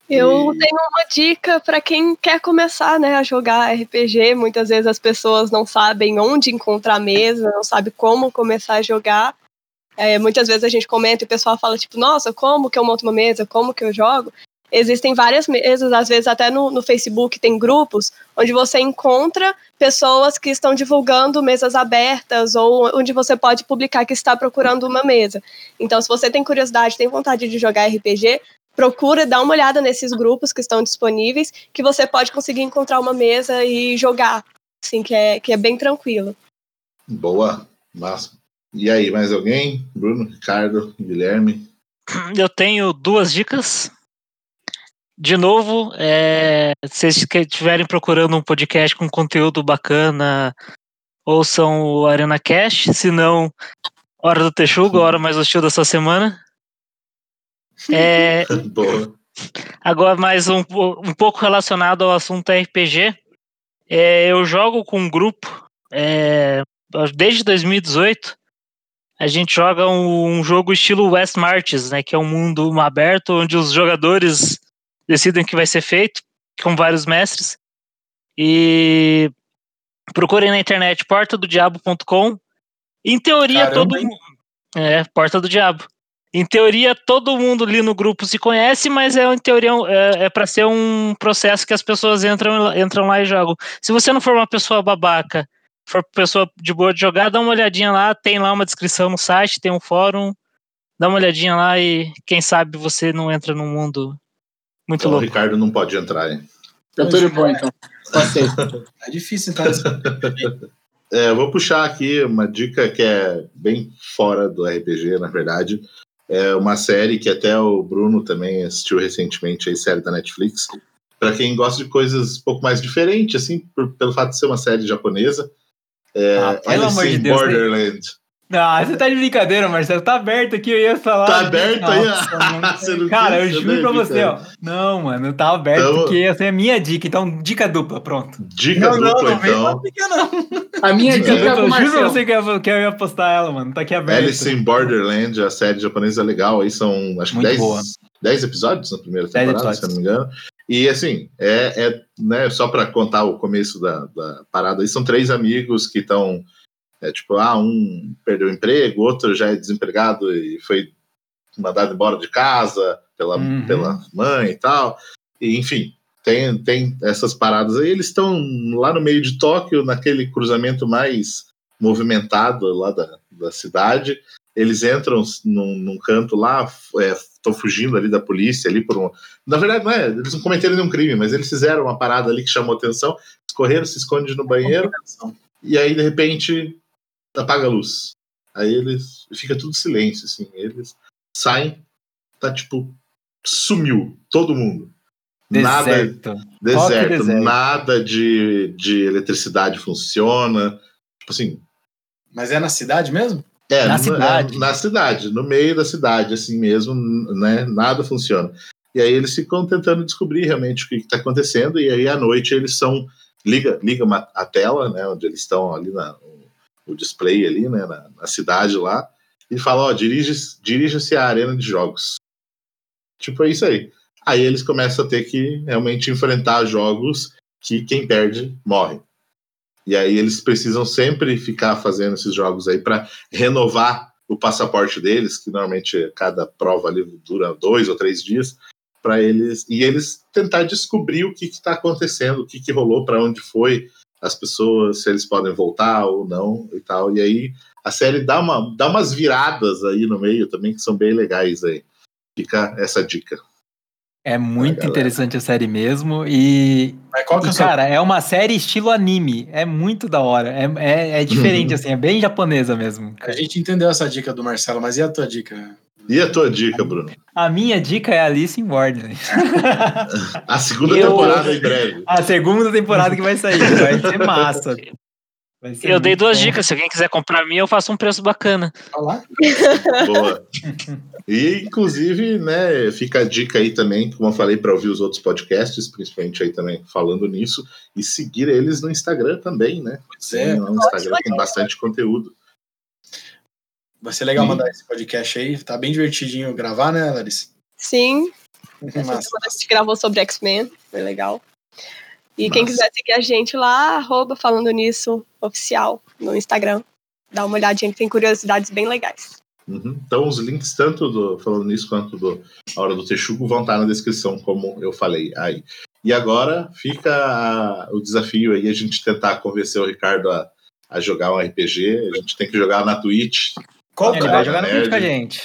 Eu E- tenho uma dica para quem quer começar né, a jogar RPG. Muitas vezes as pessoas não sabem onde encontrar mesa, não sabem como começar a jogar. É, muitas vezes a gente comenta e o pessoal fala, tipo, nossa, como que eu monto uma mesa? Como que eu jogo? Existem várias mesas, às vezes até no, no Facebook tem grupos onde você encontra pessoas que estão divulgando mesas abertas ou onde você pode publicar que está procurando uma mesa. Então, se você tem curiosidade, tem vontade de jogar RPG, procura dar uma olhada nesses grupos que estão disponíveis, que você pode conseguir encontrar uma mesa e jogar, assim, que é, que é bem tranquilo. Boa, massa. E aí, mais alguém? Bruno, Ricardo, Guilherme? Eu tenho duas dicas. De novo, é, se vocês estiverem procurando um podcast com conteúdo bacana, ouçam o Arena Cash, se não, Hora do Texugo, a hora mais hostil da sua semana. É. Agora, mais um, um pouco relacionado ao assunto RPG. É, eu jogo com um grupo é, desde 2018. a gente joga um, um jogo estilo West Marches, né? Que é um mundo aberto onde os jogadores decidem o que vai ser feito, com vários mestres. E procurem na internet portadodiabo.com. Em teoria, Caramba, todo mundo. É, Porta do Diabo. Em teoria, todo mundo ali no grupo se conhece, mas é em teoria é, é para ser um processo que as pessoas entram, entram lá e jogam. Se você não for uma pessoa babaca, for pessoa de boa de jogar, dá uma olhadinha lá, tem lá uma descrição no site, tem um fórum, dá uma olhadinha lá e quem sabe você não entra num mundo muito Então, o louco. Ricardo não pode entrar, hein? Eu tô de boa, então. Passei. É difícil entrar nesse É, eu vou puxar aqui uma dica que é bem fora do RPG, na verdade. É uma série que até o Bruno também assistiu recentemente, aí, série da Netflix. Para quem gosta de coisas um pouco mais diferentes, assim, por- pelo fato de ser uma série japonesa. É, Ah, pelo Alice amor de in Deus, Borderland. Ah, você tá de brincadeira, Marcelo. Tá aberto aqui, eu ia falar. Tá aberto aí? Mano. Você não Cara, eu juro pra você, ó. Não, mano, tá aberto Então- porque essa é a minha dica. Então, dica dupla, pronto. Dica Não, não, dupla, não vem então. dica, não. A minha Dica dica é dupla, eu juro pra você que eu, que eu ia postar ela, mano. Tá aqui aberto. Alice in Borderland, a série japonesa legal, aí são acho que Muito 10, boa. 10 episódios na primeira 10 temporada, se eu não me engano. E assim, é, é né, só para contar o começo da, da parada aí, são três amigos que estão, é, tipo, ah, um perdeu o emprego, outro já é desempregado e foi mandado embora de casa pela, Uhum. pela mãe e tal. E, enfim, tem, tem essas paradas aí. Eles estão lá no meio de Tóquio, naquele cruzamento mais movimentado lá da, da cidade. Eles entram num, num canto lá, estão fugindo ali da polícia, ali por um. Na verdade, não é, eles não cometeram nenhum crime, mas eles fizeram uma parada ali que chamou atenção, correram, se escondem no banheiro, e aí, de repente, apaga a luz. Aí eles. Fica tudo silêncio, assim. Eles saem, tá tipo. Sumiu todo mundo. Nada, Deserto. deserto, deserto. nada de, de eletricidade funciona. Tipo assim, Mas é na cidade mesmo? é, Na no- cidade. é, na cidade, no meio da cidade, assim mesmo, né? Nada funciona. E aí eles ficam tentando descobrir realmente o que está acontecendo, e aí à noite eles são. Liga, liga uma- a tela, né? Onde eles estão ali na, o display ali, né? Na, na cidade lá, e fala, ó, dirige- dirija-se à arena de jogos. Tipo, é isso aí. Aí eles começam a ter que realmente enfrentar jogos que quem perde morre. E aí eles precisam sempre ficar fazendo esses jogos aí para renovar o passaporte deles, que normalmente cada prova ali dura dois ou três dias, para eles e eles tentar descobrir o que está acontecendo, o que, que rolou, para onde foi as pessoas, se eles podem voltar ou não e tal. E aí a série dá, uma, dá umas viradas aí no meio também que são bem legais aí. Fica essa dica. É muito interessante a série mesmo. E, Mas qual que é e, seu... cara, é uma série estilo anime. É muito da hora. É, é, é diferente, assim, é bem japonesa mesmo. A gente entendeu essa dica do Marcelo, mas e a tua dica? E a tua dica, Bruno? A minha dica é Alice in Borderland. A segunda Eu- temporada em breve. a segunda temporada que vai sair. Vai ser massa. Vai ser Eu dei duas bom. dicas. Se alguém quiser comprar a minha, eu faço um preço bacana. Olha lá. Boa. E, inclusive, né, fica a dica aí também, como eu falei, para ouvir os outros podcasts, principalmente aí também falando nisso, e seguir eles no Instagram também, né? É, Tem lá no Instagram tem bastante conteúdo. Vai ser legal Sim. mandar esse podcast aí. Tá bem divertidinho gravar, né, Larissa? Sim, Massa. a gente gravou sobre X-Men, foi legal. E quem Massa. quiser seguir a gente lá, arroba falando nisso oficial no Instagram. Dá uma olhadinha que tem curiosidades bem legais. Uhum. Então, os links, tanto do Falando Nisso quanto do A Hora do Texugo, vão estar na descrição, como eu falei aí. E agora fica a- o desafio aí, a gente tentar convencer o Ricardo a, a jogar um RPG. A gente tem que jogar na Twitch. Qual Ele que vai é? jogar no Nerd. vídeo com a gente.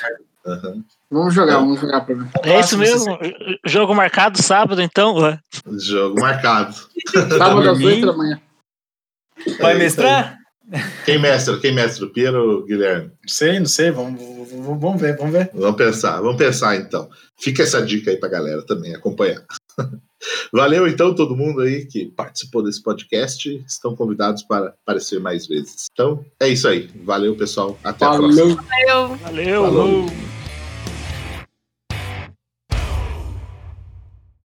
Uhum. Vamos jogar, vamos jogar pra ver. É isso mesmo? Jogo marcado sábado, então? Ué. Jogo marcado. Sábado às Dormir? 8 da manhã. Vai É mestrar? Quem mestra? Quem mestra? O Piero ou o Guilherme? Não sei, não sei. Vamos, vamos, vamos ver, vamos ver. Vamos pensar, vamos pensar então. Fica essa dica aí pra galera também acompanhar. Valeu então todo mundo aí que participou desse podcast. Estão convidados para aparecer mais vezes. Então é isso aí. Valeu, pessoal. Até a próxima. Falou. Eu Valeu! Falou.